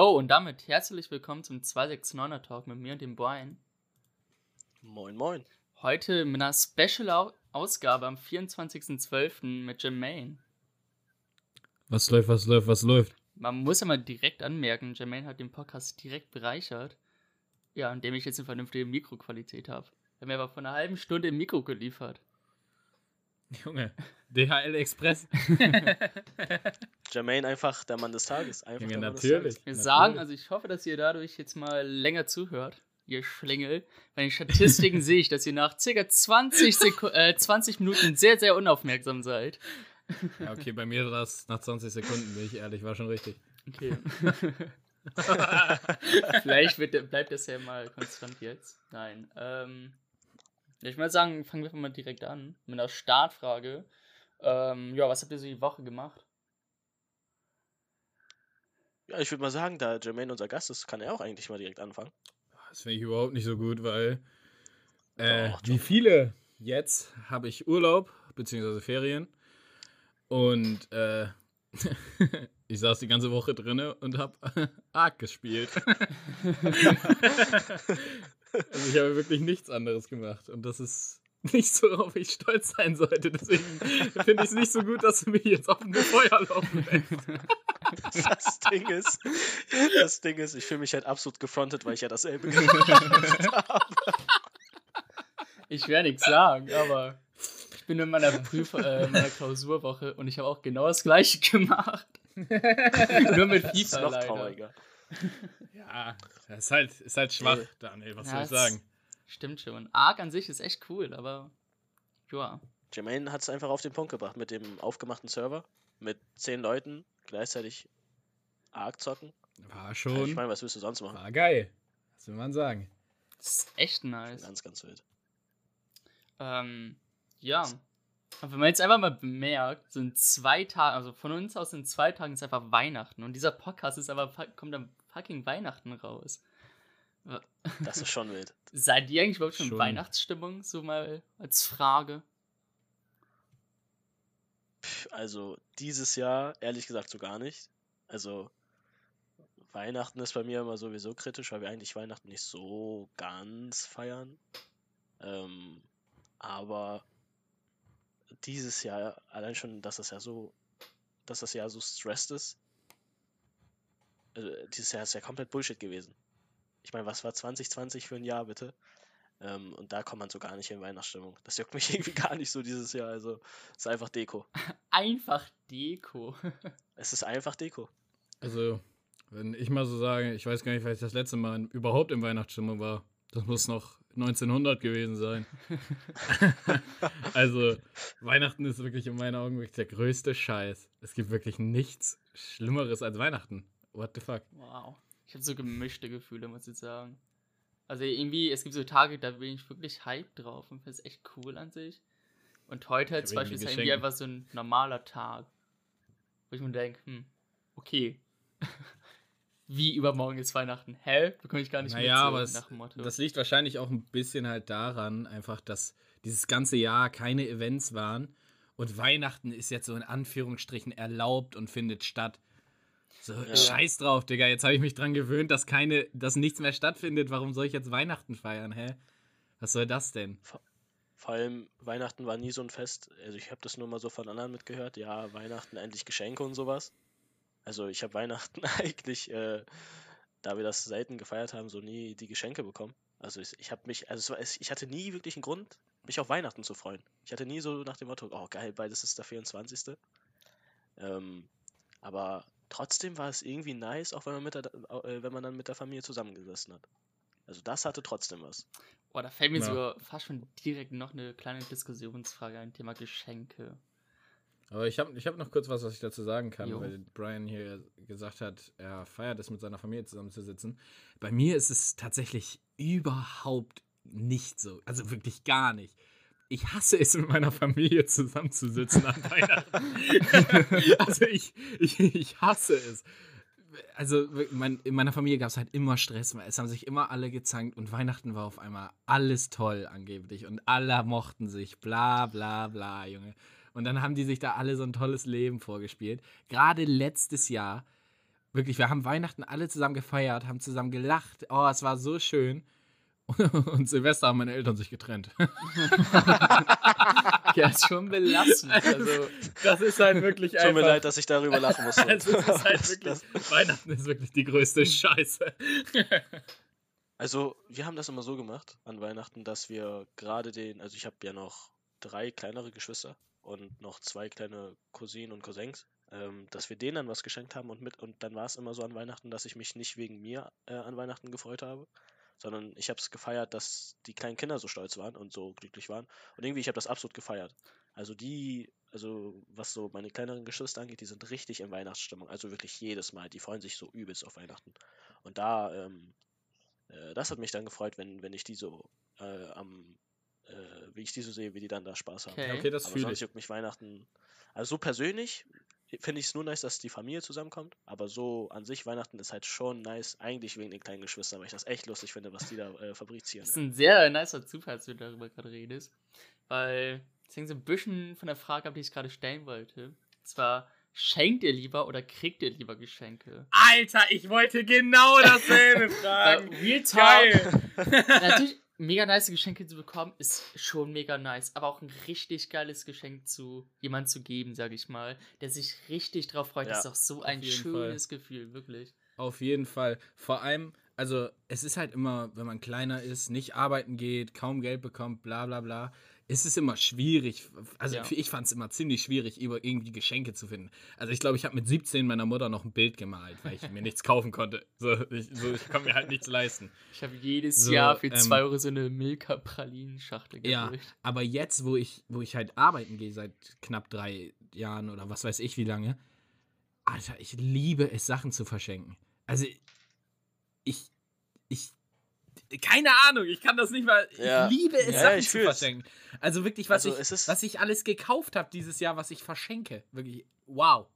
Yo, und damit herzlich willkommen zum 269er Talk mit mir und dem Brian. Moin, moin. Heute mit einer Special-Ausgabe am 24.12. mit Jermaine. Was läuft, was läuft, was läuft? Man muss ja mal direkt anmerken, Jermaine hat den Podcast direkt bereichert. Ja, indem ich jetzt eine vernünftige Mikroqualität habe. Er hat mir aber vor einer halben Stunde ein Mikro geliefert. Junge, DHL Express. Jermaine einfach der Mann des Tages. Einfach Junge, der Mann des natürlich. Tages. Wir sagen, also ich hoffe, dass ihr dadurch jetzt mal länger zuhört, ihr Schlingel. Bei den Statistiken sehe ich, dass ihr nach ca. 20, Seku äh, 20 Minuten sehr, sehr unaufmerksam seid. Ja, okay, bei mir war das nach 20 Sekunden, bin ich ehrlich, war schon richtig. Okay. Vielleicht wird, bleibt das ja mal konstant jetzt. Nein. Ähm, ich würde sagen, fangen wir mal direkt an mit einer Startfrage. Ähm, ja, was habt ihr so die Woche gemacht? Ja, ich würde mal sagen, da Jermaine unser Gast ist, kann er auch eigentlich mal direkt anfangen. Das finde ich überhaupt nicht so gut, weil äh, Doch, wie viele jetzt habe ich Urlaub, beziehungsweise Ferien und äh, ich saß die ganze Woche drinne und habe Ark gespielt. also ich habe wirklich nichts anderes gemacht und das ist nicht so, worauf ich stolz sein sollte. Deswegen finde ich es nicht so gut, dass du mich jetzt auf dem Feuer laufen lässt. Das Ding ist, das Ding ist, ich fühle mich halt absolut gefrontet, weil ich ja dasselbe gemacht habe. Ich werde nichts sagen, aber ich bin in meiner Prüf äh, in meiner Klausurwoche und ich habe auch genau das gleiche gemacht. Nur mit Das ist FIFA noch leider. trauriger. Ja, das ist halt, ist halt schwach, Äh, Daniel, was Ja, soll ich sagen? Stimmt schon. Ark an sich ist echt cool, aber ja. Jermaine hat es einfach auf den Punkt gebracht mit dem aufgemachten Server, mit zehn Leuten gleichzeitig Ark zocken. War Ich schon, meine, was willst du sonst machen? war geil. Was will man sagen? Das ist echt nice. Ganz, ganz wild. Ähm, ja. Und wenn man jetzt einfach mal bemerkt, so in zwei Tagen, also von uns aus in zwei Tagen ist einfach Weihnachten und dieser Podcast ist aber kommt am fucking Weihnachten raus. Das ist schon wild. Seid ihr eigentlich überhaupt schon in Schon. Weihnachtsstimmung, so mal als Frage? Also dieses Jahr ehrlich gesagt so gar nicht. Also Weihnachten ist bei mir immer sowieso kritisch, weil wir eigentlich Weihnachten nicht so ganz feiern. Ähm, aber dieses Jahr, allein schon, dass das ja so, dass das Jahr so stressed ist. Also, dieses Jahr ist ja komplett Bullshit gewesen. Ich meine, was war 2020 für ein Jahr, bitte? Ähm, und da kommt man so gar nicht in Weihnachtsstimmung. Das juckt mich irgendwie gar nicht so dieses Jahr. Also, es ist einfach Deko. Einfach Deko. Es ist einfach Deko. Also, wenn ich mal so sage, ich weiß gar nicht, weil ich das letzte Mal in- überhaupt in Weihnachtsstimmung war. Das muss noch 1900 gewesen sein. also, Weihnachten ist wirklich in meinen Augen wirklich der größte Scheiß. Es gibt wirklich nichts Schlimmeres als Weihnachten. What the fuck? Wow. Ich habe so gemischte Gefühle, muss ich sagen. Also irgendwie, es gibt so Tage, da bin ich wirklich hyped drauf und finde es echt cool an sich. Und heute halt zum Beispiel ist irgendwie einfach so ein normaler Tag. Wo ich mir denke, hm, okay. Wie übermorgen ist Weihnachten? Hä? Bekomme ich gar nicht Naja, mit, so aber es, nach dem Motto. das liegt wahrscheinlich auch ein bisschen halt daran, einfach, dass dieses ganze Jahr keine Events waren und Weihnachten ist jetzt so in Anführungsstrichen erlaubt und findet statt. So, Ja. scheiß drauf, Digga. Jetzt habe ich mich dran gewöhnt, dass keine, dass nichts mehr stattfindet. Warum soll ich jetzt Weihnachten feiern, hä? Was soll das denn? Vor allem Weihnachten war nie so ein Fest. Also ich habe das nur mal so von anderen mitgehört. Ja, Weihnachten endlich Geschenke und sowas. Also ich habe Weihnachten eigentlich, äh, da wir das selten gefeiert haben, so nie die Geschenke bekommen. Also ich, ich habe mich, also es war, es, ich hatte nie wirklich einen Grund, mich auf Weihnachten zu freuen. Ich hatte nie so nach dem Motto, oh geil, beides ist der 24. Ähm, aber trotzdem war es irgendwie nice, auch wenn man, mit der, äh, wenn man dann mit der Familie zusammengesessen hat. Also das hatte trotzdem was. Boah, da fällt mir Ja. sogar fast schon direkt noch eine kleine Diskussionsfrage ein Thema Geschenke. Aber ich habe ich hab noch kurz was, was ich dazu sagen kann, Jo. weil Brian hier gesagt hat, er feiert es mit seiner Familie zusammenzusitzen. Bei mir ist es tatsächlich überhaupt nicht so. Also wirklich gar nicht. Ich hasse es, mit meiner Familie zusammenzusitzen an Weihnachten. also ich, ich, ich hasse es. Also mein, in meiner Familie gab es halt immer Stress. Es haben sich immer alle gezankt und Weihnachten war auf einmal alles toll angeblich und alle mochten sich. Bla bla bla, Junge. Und dann haben die sich da alle so ein tolles Leben vorgespielt. Gerade letztes Jahr Wirklich, wir haben Weihnachten alle zusammen gefeiert, haben zusammen gelacht. Oh, es war so schön. Und Silvester haben meine Eltern sich getrennt. ja, ist schon belastend. Also, das ist halt wirklich Tut mir leid, dass ich darüber lachen musste. Also, ist halt wirklich, Weihnachten ist wirklich die größte Scheiße. Also, wir haben das immer so gemacht an Weihnachten, dass wir gerade den, also ich habe ja noch drei kleinere Geschwister und noch zwei kleine Cousinen und Cousins, ähm, dass wir denen dann was geschenkt haben und mit und dann war es immer so an Weihnachten, dass ich mich nicht wegen mir äh, an Weihnachten gefreut habe, sondern ich habe es gefeiert, dass die kleinen Kinder so stolz waren und so glücklich waren und irgendwie ich habe das absolut gefeiert. Also die, also was so meine kleineren Geschwister angeht, die sind richtig in Weihnachtsstimmung, also wirklich jedes Mal, die freuen sich so übelst auf Weihnachten und da ähm, äh, das hat mich dann gefreut, wenn wenn ich die so äh, am äh, wie ich die so sehe, wie die dann da Spaß haben. Okay. Okay, das fühle ich. juckt mich Weihnachten. Also so persönlich finde ich es nur nice, dass die Familie zusammenkommt. Aber so an sich Weihnachten ist halt schon nice, eigentlich wegen den kleinen Geschwistern, weil ich das echt lustig finde, was die da äh, fabrizieren. Das ist ein sehr nicer Zufall, dass du darüber gerade redest. Weil es hängt so ein bisschen von der Frage ab, die ich gerade stellen wollte. Und zwar, schenkt ihr lieber oder kriegt ihr lieber Geschenke? Alter, ich wollte genau dasselbe fragen. Real Talk, Geil. natürlich mega nice Geschenke zu bekommen, ist schon mega nice. Aber auch ein richtig geiles Geschenk zu jemand zu geben, sag ich mal, der sich richtig drauf freut. Ja, das ist auch so ein schönes Gefühl, wirklich. Auf jeden Fall. Vor allem, also es ist halt immer, wenn man kleiner ist, nicht arbeiten geht, kaum Geld bekommt, bla bla bla, ist es immer schwierig. Also Ja. ich fand es immer ziemlich schwierig, über irgendwie Geschenke zu finden. Also ich glaube, ich habe mit 17 meiner Mutter noch ein Bild gemalt, weil ich mir nichts kaufen konnte. So, ich, so, ich konnte mir halt nichts leisten. Ich habe jedes So, Jahr für ähm, 2 Euro so eine Milka-Pralinenschachtel Ja, gekriegt. aber jetzt, wo ich, wo ich halt arbeiten gehe, seit knapp drei Jahren oder was weiß ich wie lange, Alter, ich liebe es, Sachen zu verschenken. Also, ich, ich, keine Ahnung, ich kann das nicht mal, Ja. ich liebe es, Ja, Sachen ich zu verschenken. Also wirklich, was, Also, ich, ist- was ich alles gekauft habe dieses Jahr, was ich verschenke. Wirklich, wow.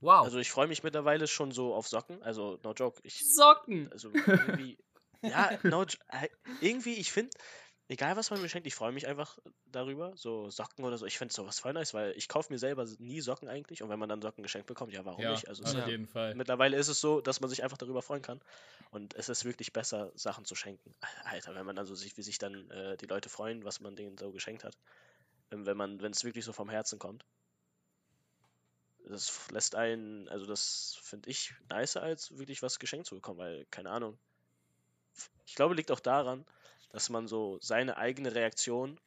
Wow. Also ich freue mich mittlerweile schon so auf Socken. Also no joke. Ich, Socken! also irgendwie, ja, no, äh, irgendwie, ich finde, egal was man mir schenkt, ich freue mich einfach darüber. So Socken oder so. Ich finde sowas voll nice, weil ich kaufe mir selber nie Socken eigentlich. Und wenn man dann Socken geschenkt bekommt, ja, warum nicht? Also auf jeden Fall. mittlerweile ist es so, dass man sich einfach darüber freuen kann. Und es ist wirklich besser, Sachen zu schenken. Alter, wenn man dann so sieht, wie sich dann äh, die Leute freuen, was man denen so geschenkt hat. Wenn, wenn man, wenn es wirklich so vom Herzen kommt. Das lässt einen, also das finde ich nicer, als wirklich was geschenkt zu bekommen, weil, keine Ahnung. Ich glaube, liegt auch daran, dass man so seine eigene Reaktion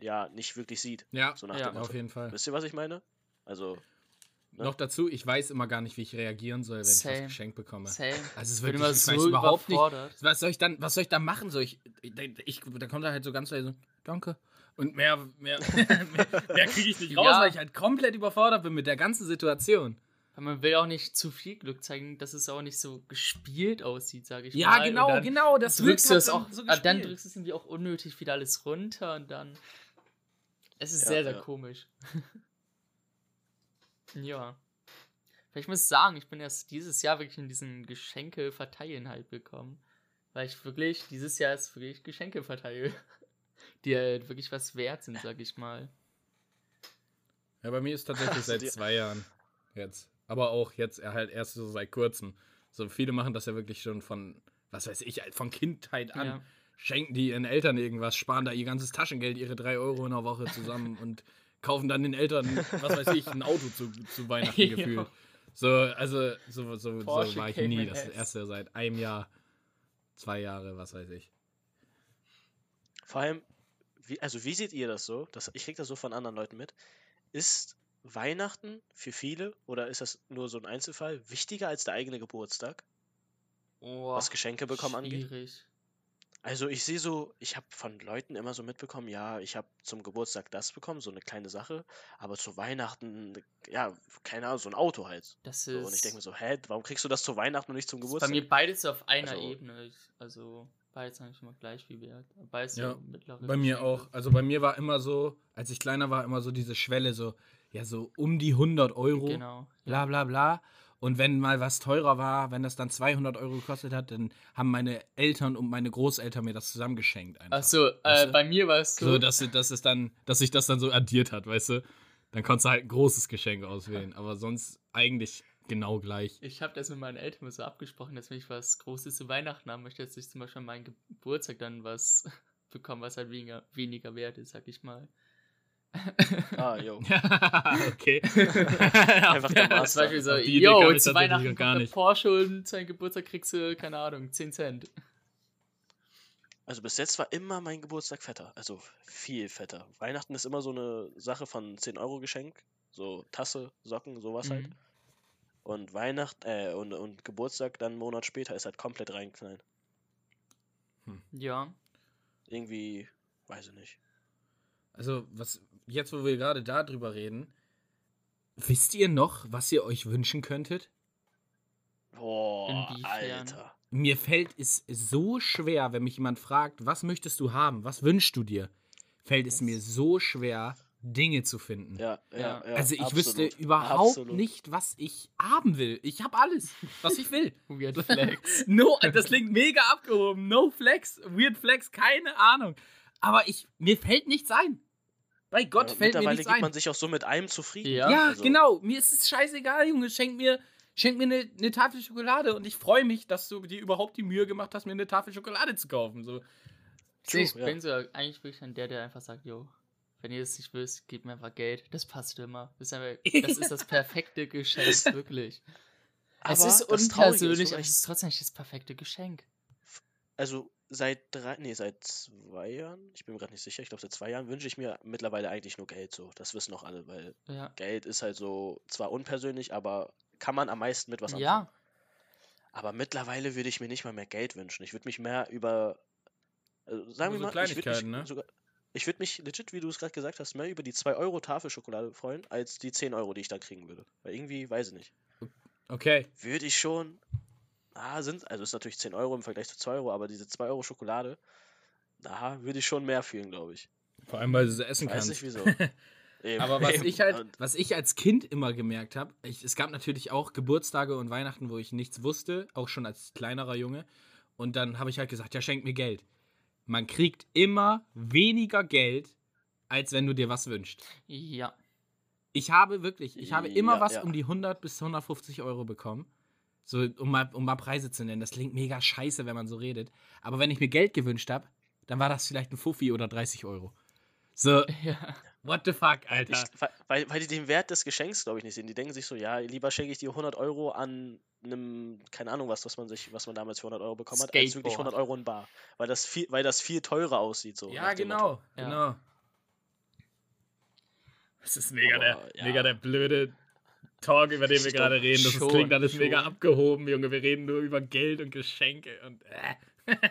ja nicht wirklich sieht. Ja, So nach Ja, auf jeden Fall. Wisst ihr, was ich meine? Also, ne? Noch dazu, ich weiß immer gar nicht, wie ich reagieren soll, wenn ich Same. was geschenkt bekomme. Same. Also es ist Ich bin wirklich, immer ich so weiß überhaupt nicht, überfordert. Was soll ich dann, was soll ich dann machen? Soll ich, ich, ich da kommt er halt so ganz leise, so, danke. Und mehr, mehr, mehr, mehr kriege ich nicht raus, Ja. weil ich halt komplett überfordert bin mit der ganzen Situation. Weil man will auch nicht zu viel Glück zeigen, dass es auch nicht so gespielt aussieht, sage ich Ja, mal. Und genau, dann genau. Das drückst du es auch, dann so ah, dann gespielt. drückst du es irgendwie auch unnötig wieder alles runter und dann. Es ist Ja, sehr, sehr ja. komisch. ja. Ich muss sagen, ich bin erst dieses Jahr wirklich in diesen Geschenke verteilen halt gekommen. Weil ich wirklich, dieses Jahr ist wirklich Geschenke verteile. Die halt wirklich was wert sind, sag ich mal. Ja, bei mir ist tatsächlich seit zwei Jahren jetzt. Aber auch jetzt er halt erst so seit kurzem. So viele machen das ja wirklich schon von, was weiß ich, halt von Kindheit an. Ja. Schenken die ihren Eltern irgendwas, sparen da ihr ganzes Taschengeld, ihre drei Euro in der Woche zusammen und kaufen dann den Eltern, was weiß ich, ein Auto zu, zu Weihnachten gefühlt. So, also, so, so, so war ich nie. Das ist S. das erste seit einem Jahr, zwei Jahre, was weiß ich. Vor allem, wie, also wie seht ihr das so? Das, ich krieg das so von anderen Leuten mit. Ist Weihnachten für viele oder ist das nur so ein Einzelfall wichtiger als der eigene Geburtstag, Oh, was Geschenke bekommen angeht? schwierig. Also ich sehe so, ich habe von Leuten immer so mitbekommen, ja, ich habe zum Geburtstag das bekommen, so eine kleine Sache, aber zu Weihnachten, ja, keine Ahnung, so ein Auto halt. Das So, ist. und ich denke mir so, hä, warum kriegst du das zu Weihnachten und nicht zum ist bei Geburtstag? mir beides auf einer Also- Ebene. Ich, also beides eigentlich immer gleich viel wert. Beides Ja, so mittlere Bei mir Geschenke. auch. Also bei mir war immer so, als ich kleiner war, immer so diese Schwelle, so, ja, so um die 100 Euro. Genau. bla bla bla. Und wenn mal was teurer war, wenn das dann 200 Euro gekostet hat, dann haben meine Eltern und meine Großeltern mir das zusammengeschenkt. Einfach. Achso, äh, Weißt du? bei mir war es so. So, dass, dass, es dann, dass sich das dann so addiert hat, weißt du? Dann konntest du halt ein großes Geschenk auswählen. Aber sonst eigentlich genau gleich. Ich habe das mit meinen Eltern so abgesprochen, dass wenn ich was Großes zu Weihnachten haben möchte, dass ich zum Beispiel an meinem Geburtstag dann was bekomme, was halt weniger, weniger wert ist, sag ich mal. Ah, jo. okay. Einfach der Zum Master. Beispiel so, yo, zu Weihnachten gar nicht. Porsche und deinem Geburtstag kriegst du, keine Ahnung, 10 Cent. Also bis jetzt war immer mein Geburtstag fetter. Also viel fetter. Weihnachten ist immer so eine Sache von 10 Euro Geschenk. So Tasse, Socken, sowas halt. Mhm. Und Weihnacht, äh, und, und Geburtstag dann einen Monat später ist halt komplett reinknallen. Ja. Irgendwie, weiß ich nicht. Also, was jetzt, wo wir gerade darüber reden, wisst ihr noch, was ihr euch wünschen könntet? Boah, Inwiefern? Alter. Mir fällt es so schwer, wenn mich jemand fragt, was möchtest du haben? Was wünschst du dir? Fällt es mir so schwer, Dinge zu finden. Ja, ja, Ja. ja. also ich absolut, wüsste überhaupt absolut. nicht, was ich haben will. Ich habe alles, was ich will. Weird Flex. no, das klingt mega abgehoben. No Flex, Weird Flex, keine Ahnung. Aber ich, mir fällt nichts ein. Bei Gott Ja, fällt mir mittlerweile nichts gibt ein. man sich auch so mit einem zufrieden. Ja. Ja, Also- genau. Mir ist es scheißegal, Junge. Schenk mir, schenk mir eine, eine Tafel Schokolade und ich freue mich, dass du dir überhaupt die Mühe gemacht hast, mir eine Tafel Schokolade zu kaufen. So. True, ich ja. bin so eigentlich wirklich dann der, der einfach sagt, yo, wenn ihr es nicht wisst, gebt mir einfach Geld. Das passt immer. Das ist, einfach, das, ist das perfekte Geschenk, wirklich. Aber es ist unpersönlich, oder? aber es ist trotzdem nicht das perfekte Geschenk. Also seit drei, nee, seit zwei Jahren, ich bin mir gerade nicht sicher, ich glaube seit zwei Jahren wünsche ich mir mittlerweile eigentlich nur Geld so. Das wissen auch alle, weil Ja. Geld ist halt so zwar unpersönlich, aber kann man am meisten mit was anfangen. Ja, Aber mittlerweile würde ich mir nicht mal mehr Geld wünschen. Ich würde mich mehr über, also sagen wir so mal, ich würde mich ne? sogar, ich würde mich legit, wie du es gerade gesagt hast, mehr über die 2 Euro Tafel Schokolade freuen, als die 10 Euro, die ich da kriegen würde. Weil irgendwie, weiß ich nicht. Okay. Würde ich schon, ah, sind, also ist natürlich 10 Euro im Vergleich zu 2 Euro, aber diese 2 Euro Schokolade, da würde ich schon mehr fühlen, glaube ich. Vor allem, weil du sie essen Weiß kannst. nicht wieso. Eben, Aber was eben. ich halt, was ich als Kind immer gemerkt habe, es gab natürlich auch Geburtstage und Weihnachten, wo ich nichts wusste, auch schon als kleinerer Junge. Und dann habe ich halt gesagt, ja, schenk mir Geld. Man kriegt immer weniger Geld, als wenn du dir was wünschst. ja. Ich habe wirklich, ich habe immer Ja, was ja. um die 100 bis 150 Euro bekommen. So, um mal, um mal Preise zu nennen. Das klingt mega scheiße, wenn man so redet. Aber wenn ich mir Geld gewünscht habe, dann war das vielleicht ein Fuffi oder 30 Euro. So, Ja. what the fuck, Alter. ich, weil- weil, die den Wert des Geschenks, glaube ich, nicht sehen. Die denken sich so, ja, lieber schenke ich dir 100 Euro an einem, keine Ahnung was, was man sich, was man damals für 100 Euro bekommen hat, als wirklich Skateboard. 100 Euro in Bar. Weil das viel, weil das viel teurer aussieht, so. Ja, genau. Ja. genau. Das ist mega, Aber, der, ja. mega der blöde Talk, über den wir gerade reden. Das schon, klingt alles mega schon. abgehoben, Junge. Wir reden nur über Geld und Geschenke und äh.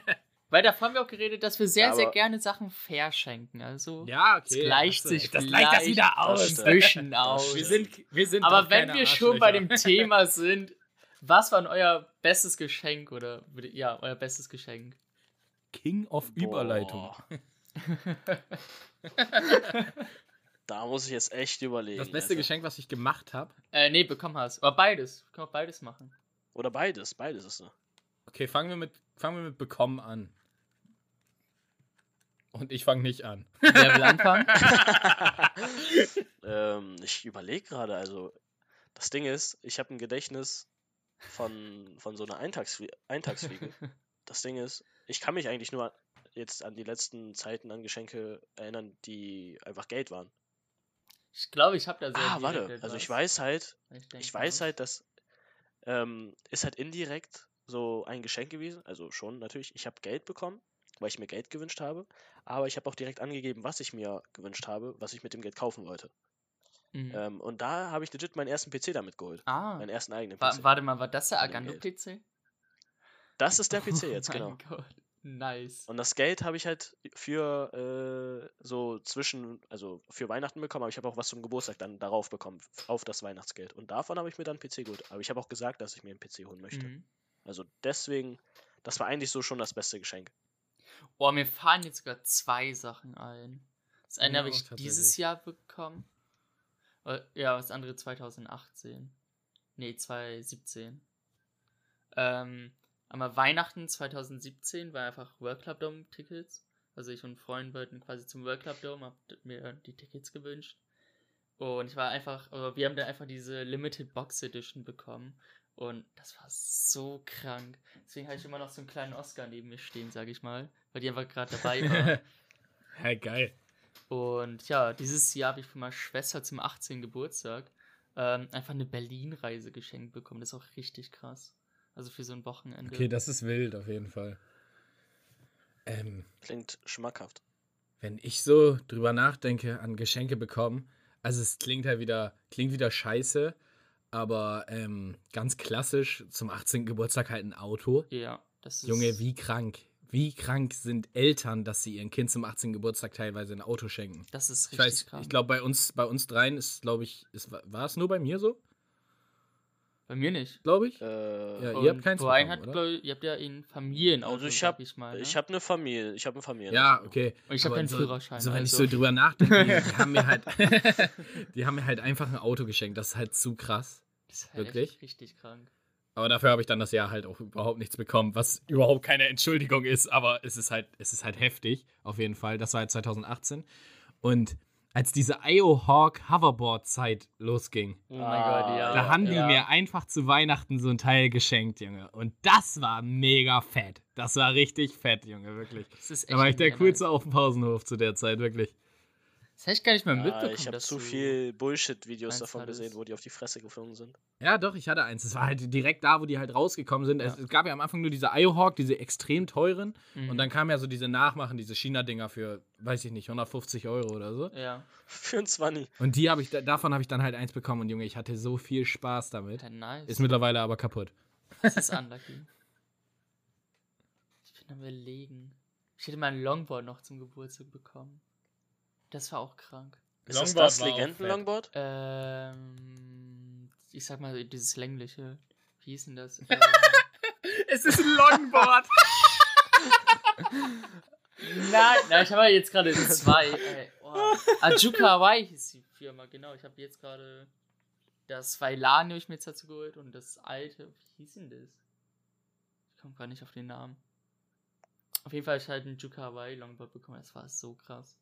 Weil davon haben wir auch geredet, dass wir sehr, Ja, sehr gerne Sachen verschenken. Also, Ja, es okay. gleicht hast du sich. Das gleicht das wieder aus. Das aus. Wir sind, wir sind Aber wenn wir schon bei dem. Thema sind, was war denn euer bestes Geschenk oder würde- ja, euer bestes Geschenk? King of Überleitung. Da muss ich jetzt echt überlegen. Das beste Alter. Geschenk, was ich gemacht habe. Äh, nee, bekommen hast. Aber beides. Wir können auch beides machen. Oder beides, beides ist so. Okay, fangen wir mit, fangen wir mit bekommen an. Und ich fange nicht an. Wer will anfangen? ähm, ich überlege gerade, also das Ding ist, ich habe ein Gedächtnis von, von so einer Eintagsflie Eintagsfliege. das Ding ist, ich kann mich eigentlich nur jetzt an die letzten Zeiten an Geschenke erinnern, die einfach Geld waren. Ich glaube, ich habe da sehr Ah, warte, also ich etwas, weiß halt, ich ich weiß muss. halt, dass ähm, ist halt indirekt so ein Geschenk gewesen, also schon natürlich, ich habe Geld bekommen, weil ich mir Geld gewünscht habe, aber ich habe auch direkt angegeben, was ich mir gewünscht habe, was ich mit dem Geld kaufen wollte. Mhm. Ähm, und da habe ich legit meinen ersten PC damit geholt. ah, Meinen ersten eigenen wa PC. warte mal, war das der Agando-PC? Das ist der PC jetzt, oh genau. Mein Gott. Nice. Und das Geld habe ich halt für äh, so zwischen, also für Weihnachten bekommen, aber ich habe auch was zum Geburtstag dann darauf bekommen, auf das Weihnachtsgeld. Und davon habe ich mir dann einen PC geholt. Aber ich habe auch gesagt, dass ich mir einen PC holen möchte. Mhm. Also deswegen, das war eigentlich so schon das beste Geschenk. Boah, mir fallen jetzt sogar zwei Sachen ein. Das eine Mir habe ich dieses tatsächlich. Jahr bekommen. Äh, Ja, das andere 2018. Nee, 2017. Ähm, einmal Weihnachten 2017 war einfach World Club Dome Tickets. Also ich und ein Freund wollten quasi zum World Club Dome, hab mir die Tickets gewünscht. Und ich war einfach, also wir haben dann einfach diese Limited Box Edition bekommen. Und das war so krank. Deswegen habe ich immer noch so einen kleinen Oscar neben mir stehen, sage ich mal. Weil die einfach gerade dabei war. Hey, geil. Und ja, dieses Jahr habe ich von meiner Schwester zum 18. Geburtstag ähm, einfach eine Berlin-Reise geschenkt bekommen. Das ist auch richtig krass. Also für so ein Wochenende. Okay, das ist wild auf jeden Fall. Ähm, Klingt schmackhaft. wenn ich so drüber nachdenke, an Geschenke bekommen, also es klingt halt wieder, klingt wieder scheiße, aber ähm, ganz klassisch zum 18. Geburtstag halt ein Auto. ja, das ist. Junge, wie krank. Wie krank sind Eltern, dass sie ihren Kind zum 18. Geburtstag teilweise ein Auto schenken? Das ist Ich richtig weiß, krank. ich glaube, bei uns, bei uns dreien ist, glaube ich, ist, war es nur bei mir so, Bei mir nicht. glaube ich? Äh, Ja, ihr habt keins Brian bekommen, hat, oder? glaub ich, ihr habt ja ein Familienauto, Also ich sag hab- ich mal. Ne? Ich habe eine Familie. Ich habe eine Familie. Ja, okay. Und ich hab Aber keinen so, Führerschein, So, wenn ich also. so drüber nachdenke, die, die haben mir halt, die haben mir halt einfach ein Auto geschenkt. Das ist halt zu krass. das ist halt wirklich? Echt richtig krank. Aber dafür habe ich dann das Jahr halt auch überhaupt nichts bekommen, was überhaupt keine Entschuldigung ist, aber es ist halt, es ist halt heftig, auf jeden Fall. Das war halt 2018. Und als diese IO Hawk Hoverboard Zeit losging, Oh mein Ah, Gott, ja. da haben die ja. mir einfach zu Weihnachten so ein Teil geschenkt, Junge. Und das war mega fett. Das war richtig fett, Junge, wirklich. Das ist Da war ich der coolste auf dem Pausenhof zu der Zeit, wirklich. Das hätte ich gar nicht mehr Ja, mitbekommen. ich habe zu viel Bullshit-Videos davon hattest. gesehen, wo die auf die Fresse geflogen sind. Ja, doch, ich hatte eins. Es war halt direkt da, wo die halt rausgekommen sind. Es, Ja. es gab ja am Anfang nur diese IO-Hawk, diese extrem teuren. Mhm. Und dann kamen ja so diese Nachmachen, diese China-Dinger für, weiß ich nicht, 150 Euro oder so. Ja, Für ein 20. Und die habe ich, da- davon habe ich dann halt eins bekommen. Und Junge, ich hatte so viel Spaß damit. ja nice. Ist mittlerweile aber kaputt. Das ist unlucky. Ich bin am überlegen. Ich hätte mein Longboard noch zum Geburtstag bekommen. Das war auch krank. Ist das Longboard das auch Legenden-Longboard? Ähm, ich sag mal, dieses längliche. Wie hieß denn das? Ähm, Es ist ein Longboard! nein, nein, ich habe ja jetzt gerade zwei. Ey, oh. Ajuka Hawaii hieß die Firma, genau. Ich habe jetzt gerade das Vailan habe ich mir jetzt dazu geholt und das alte, wie hieß denn das? Ich komme gar nicht auf den Namen. Auf jeden Fall habe ich halt ein Juka Hawaii Longboard bekommen. Das war so krass.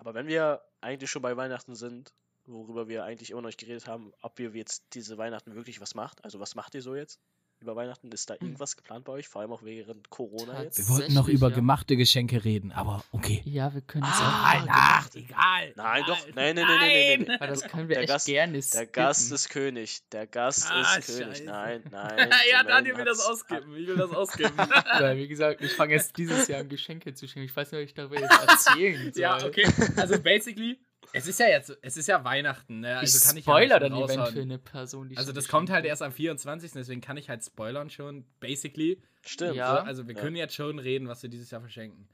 Aber wenn wir eigentlich schon bei Weihnachten sind, worüber wir eigentlich immer noch nicht geredet haben, ob ihr jetzt diese Weihnachten wirklich was macht. Also was macht ihr so jetzt über Weihnachten? Ist da Hm. irgendwas geplant bei euch? Vor allem auch während Corona jetzt? Wir wollten noch über über gemachte Geschenke reden, aber okay. Ja, wir können es Ah, auch. gemacht. egal. Nein, doch. Nein, nein, nein, nein, nein, nein. Weil das können wir Der echt Gast- gerne Der skippen. Gast ist König. Der Gast Ah, ist König. scheiße. Nein, nein. ja, Daniel will das ausgeben. Ich will das ausgeben. Weil, wie gesagt, ich fange jetzt dieses Jahr an Geschenke zu schenken. Ich weiß nicht, ob ich darüber jetzt erzählen soll. ja, okay. Also basically, es ist ja jetzt, es ist ja Weihnachten, ne? Also ich kann ich ja spoiler nicht dann Event für eine Person, die Also das kommt halt erst am 24. Deswegen kann ich halt spoilern schon, basically. Stimmt. Ja. So, also wir Ja. können jetzt schon reden, was wir dieses Jahr verschenken.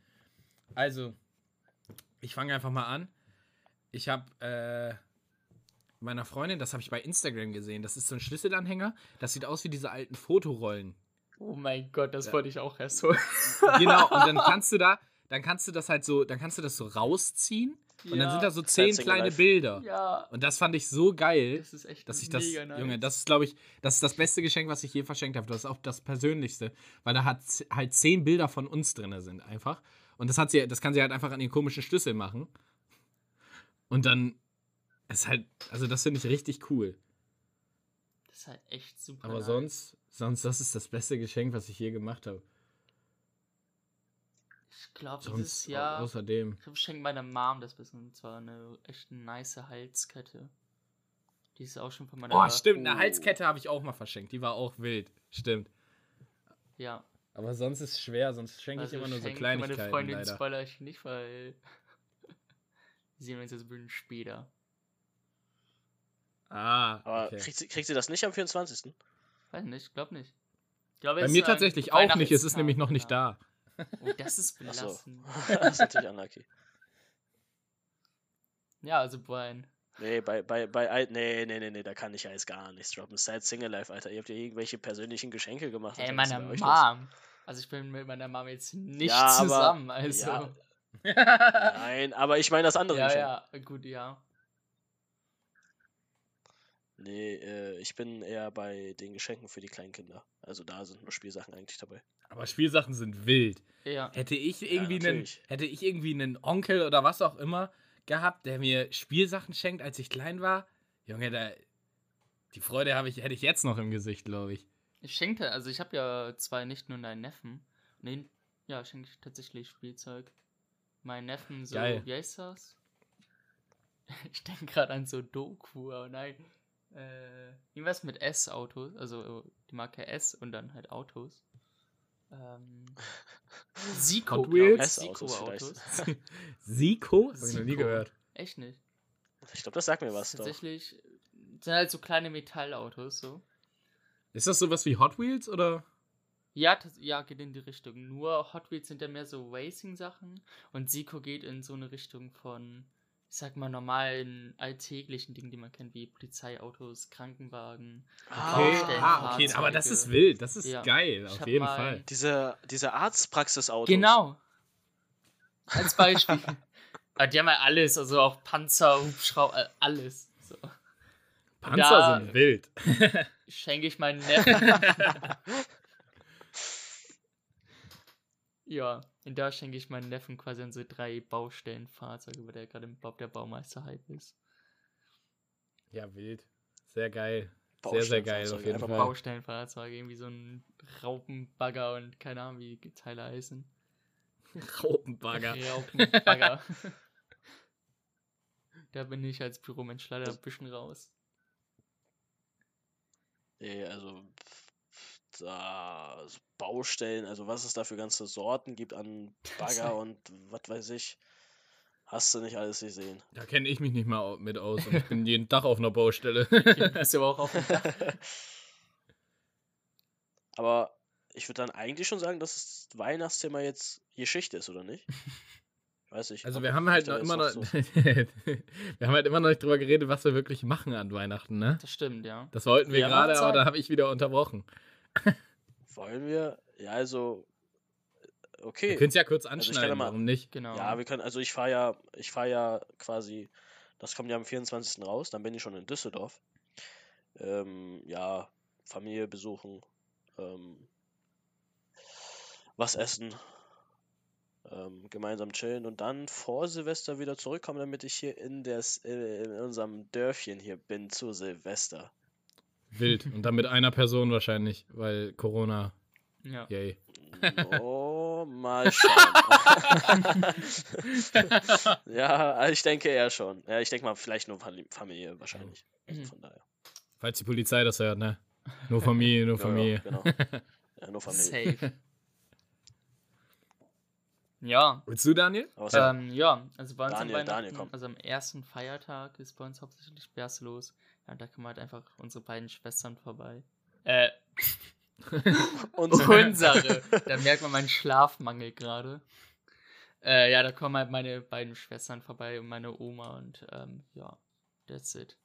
Also, ich fange einfach mal an. Ich habe äh, meiner Freundin, das habe ich bei Instagram gesehen, das ist so ein Schlüsselanhänger. Das sieht aus wie diese alten Fotorollen. Oh mein Gott, das Ja. wollte ich auch erst holen. Genau, und dann kannst du da, dann kannst du das halt so, dann kannst du das so rausziehen und dann sind da so zehn kleine Life. Bilder. Ja, Und das fand ich so geil. das ist echt dass ich das, mega nice. Junge, das ist, glaube ich, das ist das beste Geschenk, was ich je verschenkt habe. Das ist auch das Persönlichste, weil da hat halt zehn Bilder von uns drin sind einfach. Und das hat sie, das kann sie halt einfach an ihren komischen Schlüssel machen. Und dann ist halt, also das finde ich richtig cool. Das ist halt echt super. Aber nice. sonst, sonst, das ist das beste Geschenk, was ich je gemacht habe. Ich glaube, dieses Sonst, au- Jahr. außerdem. Ich schenke meiner Mom das bisschen. Und zwar eine echt nice Halskette. Die ist auch schon von meiner. Oh, stimmt, eine Oh. Halskette habe ich auch mal verschenkt. Die war auch wild. Stimmt. Ja. Aber sonst ist es schwer, sonst schenke Also ich immer nur so Kleinigkeiten. Meine Freundin leider. spoiler ich nicht, weil. Sehen wir uns jetzt ein bisschen später. Ah, Aber okay. kriegt, sie, kriegt sie das nicht am 24.? Weiß nicht, glaub nicht. Ich glaube, Bei es mir ist tatsächlich auch nicht, es ist nämlich noch nicht Weihnachtstag, da. Ja. Oh, das ist belastend. das ist natürlich unlucky. Ja, also Brian. Nee, bei, bei, bei, nee, nee, nee, nee, da kann ich ja jetzt gar nichts droppen. Seit Single Life, Alter. Ihr habt ja irgendwelche persönlichen Geschenke gemacht. Ist meiner Mom. Also ich bin mit meiner Mom jetzt nicht Ja, aber- zusammen. Also. Ja, Ja, Nein, aber ich meine das andere ja, Geschenk. gut, ja. Nee, äh, ich bin eher bei den Geschenken für die kleinen Kinder. Also da sind nur Spielsachen eigentlich dabei. Aber Spielsachen sind wild. Ja. Hätte ich irgendwie einen, natürlich. hätte ich irgendwie einen Onkel oder was auch immer, gehabt, der mir Spielsachen schenkt, als ich klein war. Junge, da, die Freude habe ich, hätte ich jetzt noch im Gesicht, glaube ich. Ich schenkte, also ich habe ja zwei Nichten und einen Neffen. Nee, ja, schenke ich tatsächlich Spielzeug. Mein Neffen so, Geil. wie heißt das? Ich denke gerade an so Doku, aber nein. Äh, irgendwas mit S-Autos, also die Marke S und dann halt Autos. Ähm, Siko, Hot Wheels? ich, S-Autos Siko-Autos. Siko? Habe ich noch nie gehört. Echt nicht. Ich glaube, das sagt mir was doch. Tatsächlich sind halt so kleine Metallautos so. Ist das sowas wie Hot Wheels oder? Ja, das, ja, geht in die Richtung. Nur Hot Wheels sind ja mehr so Racing-Sachen und Siko geht in so eine Richtung von, sag mal, normalen, alltäglichen Dingen, die man kennt, wie Polizeiautos, Krankenwagen. Okay, Baustellen, ah, okay, aber das ist wild, das ist Ja. geil, Ich auf jeden mal- Fall. Diese, diese Arztpraxisautos. Genau. Als Beispiel. Aber die haben ja alles, also auch Panzer, Hubschrauber, äh, alles. So. Panzer Da- sind wild. Schenke ich meinen Neffen. ja, und da schenke ich meinen Neffen quasi an so drei Baustellenfahrzeuge, weil der gerade im Bob der Baumeister-Hype ist. Ja, wild. Sehr geil. Sehr, sehr geil, auf jeden einfach Fall. Baustellenfahrzeuge, irgendwie so ein Raupenbagger und keine Ahnung, wie die Teile heißen. Raupenbagger. Raupenbagger. da bin ich als Büromensch leider ein bisschen raus. Nee, also so Baustellen, also was es da für ganze Sorten gibt an Bagger und was weiß ich, hast du nicht alles gesehen. Da kenne ich mich nicht mal mit aus und ich bin jeden Tag auf einer Baustelle. Du bist aber auch auf dem Dach. Aber ich würde dann eigentlich schon sagen, dass das Weihnachtsthema jetzt Geschichte ist, oder nicht? Weiß ich. Also wir haben ich halt noch immer noch, so- wir haben halt immer noch nicht drüber geredet, was wir wirklich machen an Weihnachten, ne? Das stimmt, ja. Das wollten wir Ja, gerade, aber da habe ich wieder unterbrochen. Wollen wir? Ja, also äh, Wir okay. können es ja kurz Also anschneiden, ja mal- warum nicht? Genau. Ja, wir können, also ich fahre ja, ich fahre ja quasi, das kommt ja am 24. raus, dann bin ich schon in Düsseldorf. Ähm, ja, Familie besuchen, ähm, was essen, ähm, gemeinsam chillen und dann vor Silvester wieder zurückkommen, damit ich hier in, des, äh, in unserem Dörfchen hier bin zu Silvester. Wild. Und dann mit einer Person wahrscheinlich, weil Corona, ja. yay. Oh, mal schauen. ja, ich denke eher schon. Ja, ich denke mal, vielleicht nur Fam- Familie wahrscheinlich. Also Mhm. von daher. Falls die Polizei das hört, ne? Nur Familie, nur Ja, Familie. Ja, genau. Ja, nur Familie. Safe. ja. Willst du, Daniel? Ähm, ja, also bei uns Daniel, am Daniel, komm. also am ersten Feiertag ist bei uns hauptsächlich Bärs los. Ja, da kommen halt einfach unsere beiden Schwestern vorbei. Äh, unsere, unsere. da merkt man meinen Schlafmangel gerade. Äh, ja, da kommen halt meine beiden Schwestern vorbei und meine Oma und ähm, ja, that's it.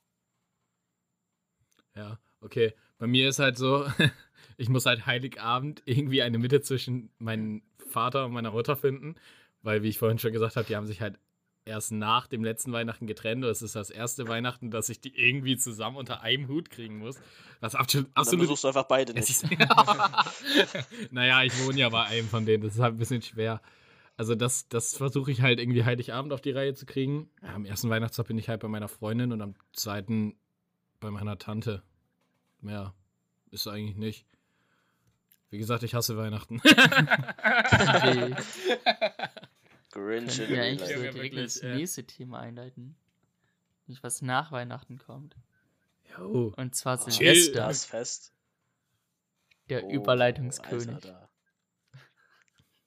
Ja, okay. Bei mir ist halt so, ich muss halt Heiligabend irgendwie eine Mitte zwischen meinem Vater und meiner Mutter finden, weil, wie ich vorhin schon gesagt habe, die haben sich halt erst nach dem letzten Weihnachten getrennt. Das ist das erste Weihnachten, dass ich die irgendwie zusammen unter einem Hut kriegen muss. Was absolut, dann absolut besuchst du einfach beide Es nicht. ist, naja, ich wohne ja bei einem von denen. Das ist halt ein bisschen schwer. Also, das, das versuche ich halt irgendwie Heiligabend auf die Reihe zu kriegen. Ja, am ersten Weihnachtstag bin ich halt bei meiner Freundin und am zweiten bei meiner Tante. Mehr ist eigentlich nicht. Wie gesagt, ich hasse Weihnachten. Okay. Grinch in Können wir real eigentlich so life. Junge, direkt wirklich, das äh. nächste Thema einleiten? Nicht, was nach Weihnachten kommt. Jo. Und zwar Ah, Silvester, Das Fest. der Oh, Überleitungskönig. Alter.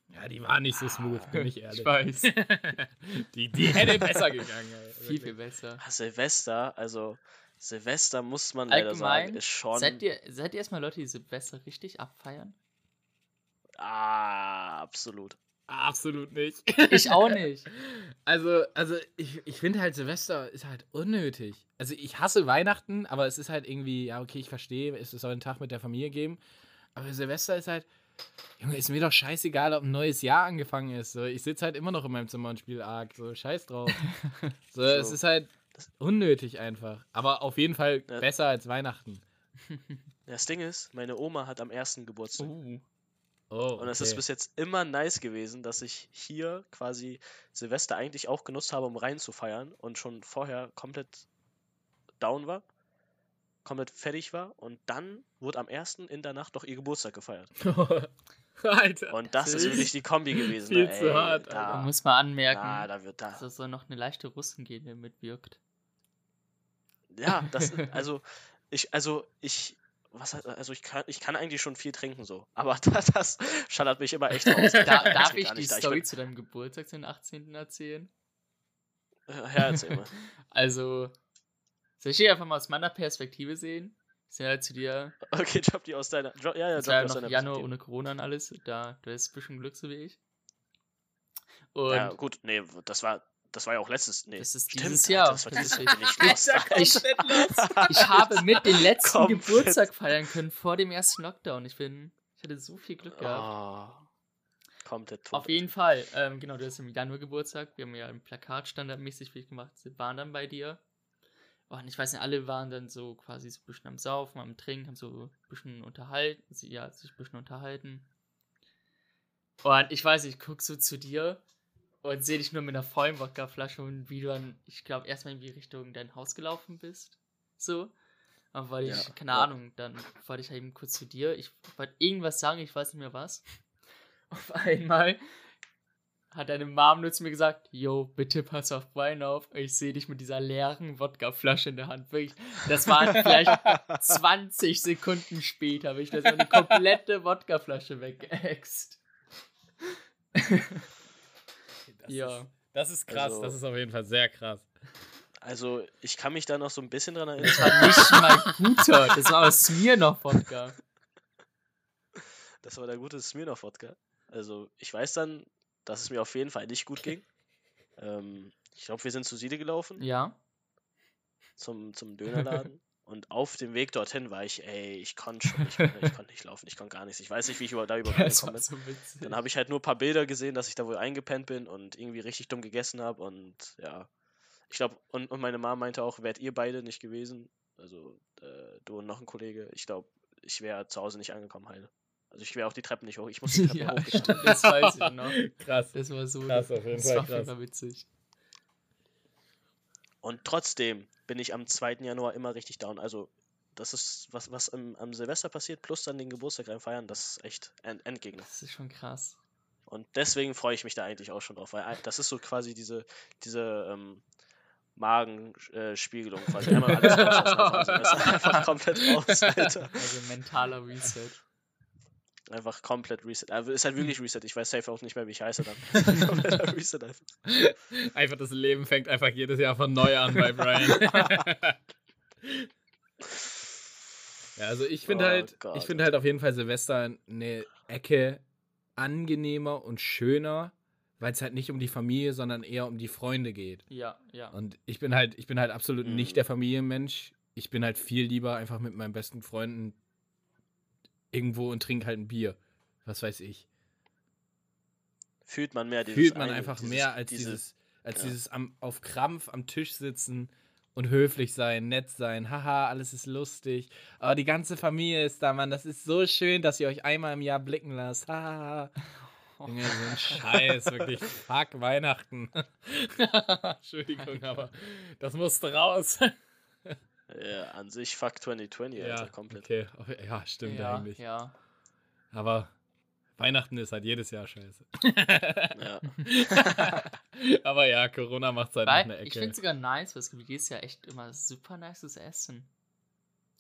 Ja, die war nicht so smooth, bin ich ehrlich. Ich weiß. die, die hätte besser gegangen. Ey. viel, viel besser. Ah, Silvester, also Silvester muss man leider sagen, Allgemein, ist schon. Seid ihr, seid ihr erstmal Leute, die Silvester richtig abfeiern? Ah, absolut. Absolut nicht. Ich auch nicht. Also, also ich, ich finde halt, Silvester ist halt unnötig. Also ich hasse Weihnachten, aber es ist halt irgendwie, ja, okay, ich verstehe, es soll einen Tag mit der Familie geben. Aber Silvester ist halt, Junge, ist mir doch scheißegal, ob ein neues Jahr angefangen ist. So, ich sitze halt immer noch in meinem Zimmer und spiele Ark. So, scheiß drauf. So, es So. ist halt unnötig einfach. Aber auf jeden Fall Ja. besser als Weihnachten. Das Ding ist, meine Oma hat am ersten Geburtstag. Uh, Oh, Und es ist bis jetzt immer nice gewesen, dass ich hier quasi Silvester eigentlich auch genutzt habe, um rein zu feiern und schon vorher komplett down war, komplett fertig war und dann wurde am ersten in der Nacht doch ihr Geburtstag gefeiert. Alter. Und das Das ist wirklich die Kombi gewesen. viel ne? zu hart, Da da, muss man anmerken, na, da wird da. dass das so noch eine leichte Russengene mitwirkt. Ja, das also ich also ich was also ich kann ich kann eigentlich schon viel trinken so, aber das, das schallert mich immer echt aus. Da, darf ich die nicht. Story bin- zu deinem Geburtstag, zu den 18. erzählen? Ja, erzähl mal. Also, soll ich die einfach mal aus meiner Perspektive sehen? Ist ja zu dir, Okay, drop die aus deiner dro- ja ja, drop ja aus noch deiner Januar ohne Corona und alles. Da, du hast ein bisschen Glück, so wie ich. Und Ja, gut, nee, das war das war ja auch letztes, nee. Das ist stimmt, dieses Alter, Jahr. Das war dieses Jahr, ich. Alter, Ich- habe mit den letzten Komplett. Geburtstag feiern können vor dem ersten Lockdown. Ich bin, ich hatte so viel Glück gehabt. Oh, komplett tot. Auf jeden Fall. Ähm, genau, du hast im Januar Geburtstag. Wir haben ja ein Plakat standardmäßig viel gemacht. Wir waren dann bei dir. Oh, und ich weiß nicht, alle waren dann so quasi so ein bisschen am Saufen, am Trinken, haben so ein bisschen unterhalten. Sie, ja, sich ein bisschen unterhalten. Und ich weiß, ich guck so zu dir und sehe dich nur mit einer vollen Wodkaflasche und wie du dann, ich glaube, erstmal in die Richtung dein Haus gelaufen bist. So. Und wollte ich, Ja, keine ja. Ahnung, dann wollte ich halt eben kurz zu dir. Ich wollte irgendwas sagen, ich weiß nicht mehr was. Auf einmal hat deine Mom nur zu mir gesagt, yo, bitte pass auf Wein auf. Ich sehe dich mit dieser leeren Wodkaflasche in der Hand. Wirklich, das waren vielleicht 20 Sekunden später, bin ich da so eine komplette Wodkaflasche weggeäxt. Das Ja. Ist, das ist krass, Also- das ist auf jeden Fall sehr krass. Also, ich kann mich da noch so ein bisschen dran Das erinnern. war nicht mal guter, das war aus mir noch Wodka. Das war der gute Smirnoff-Wodka. Also, ich weiß dann, dass es mir auf jeden Fall nicht gut ging. Ähm, ich glaube, wir sind zu Siede gelaufen, Ja. zum, zum Dönerladen. Und auf dem Weg dorthin war ich, ey, ich konnte schon, ich konnte ich konnt nicht laufen, ich konnte gar nichts. Ich weiß nicht, wie ich über, da überhaupt Das angekommen war bin. so witzig. Dann habe ich halt nur ein paar Bilder gesehen, dass ich da wohl eingepennt bin und irgendwie richtig dumm gegessen habe. Und ja, ich glaube, und, und meine Mama meinte auch, wärt ihr beide nicht gewesen, also äh, du und noch ein Kollege, ich glaube, ich wäre zu Hause nicht angekommen heile. Also ich wäre auch die Treppen nicht hoch, ich muss die Treppen ja, hochgehen. das weiß ich noch. Krass. Das war so Krass, auf jeden das Fall war auf jeden krass. Witzig. Und trotzdem bin ich am 2. Januar immer richtig down. Also das ist, was, was am, am Silvester passiert, plus dann den Geburtstag rein feiern, das ist echt End Endgegner. Das ist schon krass. Und deswegen freue ich mich da eigentlich auch schon drauf, weil ein- das ist so quasi diese, diese ähm, Magenspiegelung. quasi einmal alles Silvester. Einfach komplett raus, Alter. Also mentaler Reset. Einfach komplett Reset. Also ist halt wirklich Reset. Ich weiß safe auch nicht mehr, wie ich heiße dann. Kompletter Reset einfach. Einfach das Leben fängt einfach jedes Jahr von neu an bei Brian. ja, also ich finde Oh halt, Gott. ich finde halt auf jeden Fall Silvester eine Ecke angenehmer und schöner, weil es halt nicht um die Familie, sondern eher um die Freunde geht. Ja, ja. Und ich bin halt, ich bin halt absolut Mhm. nicht der Familienmensch. Ich bin halt viel lieber einfach mit meinen besten Freunden irgendwo und trinke halt ein Bier. Was weiß ich. Fühlt man mehr dieses Fühlt man einfach dieses- mehr als diese- dieses, als ja. dieses am, auf Krampf am Tisch sitzen und höflich sein, nett sein. Haha, alles ist lustig. Aber die ganze Familie ist da, Mann. Das ist so schön, dass ihr euch einmal im Jahr blicken lasst. Haha. Junge, so ein Scheiß, wirklich. Fuck Weihnachten. Entschuldigung, aber das musste raus. Ja, an sich fuck 2020, Alter, komplett. Okay, ja, stimmt ja, eigentlich. Ja. Aber Weihnachten ist halt jedes Jahr scheiße. Ja. aber ja, Corona macht halt noch eine Weil, Ecke. ich finde es sogar nice, weil es gibt dieses Jahr echt immer super nices Essen.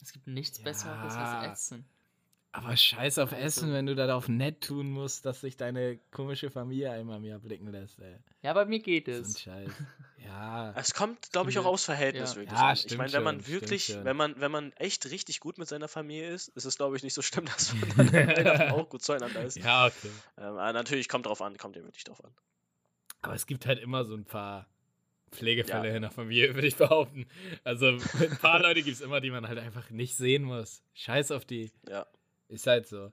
Es gibt nichts Ja. Besseres als Essen. Aber scheiß auf Also- Essen, wenn du darauf nett tun musst, dass sich deine komische Familie einmal mehr blicken lässt, ey. Ja, bei mir geht So ein es. Scheiß. Ja. Es kommt, glaube ich, auch aufs Verhältnis Ja. wirklich Ja, an. Ich meine, wenn man wirklich, wenn man, wenn man echt richtig gut mit seiner Familie ist, ist es, glaube ich, nicht so schlimm, dass man auch gut zueinander ist. Ja, okay. Ähm, aber natürlich kommt drauf an, kommt ja wirklich drauf an. Aber es gibt halt immer so ein paar Pflegefälle Ja. in der Familie, würde ich behaupten. Also ein paar Leute gibt es immer, die man halt einfach nicht sehen muss. Scheiß auf die. Ja. Ist halt so.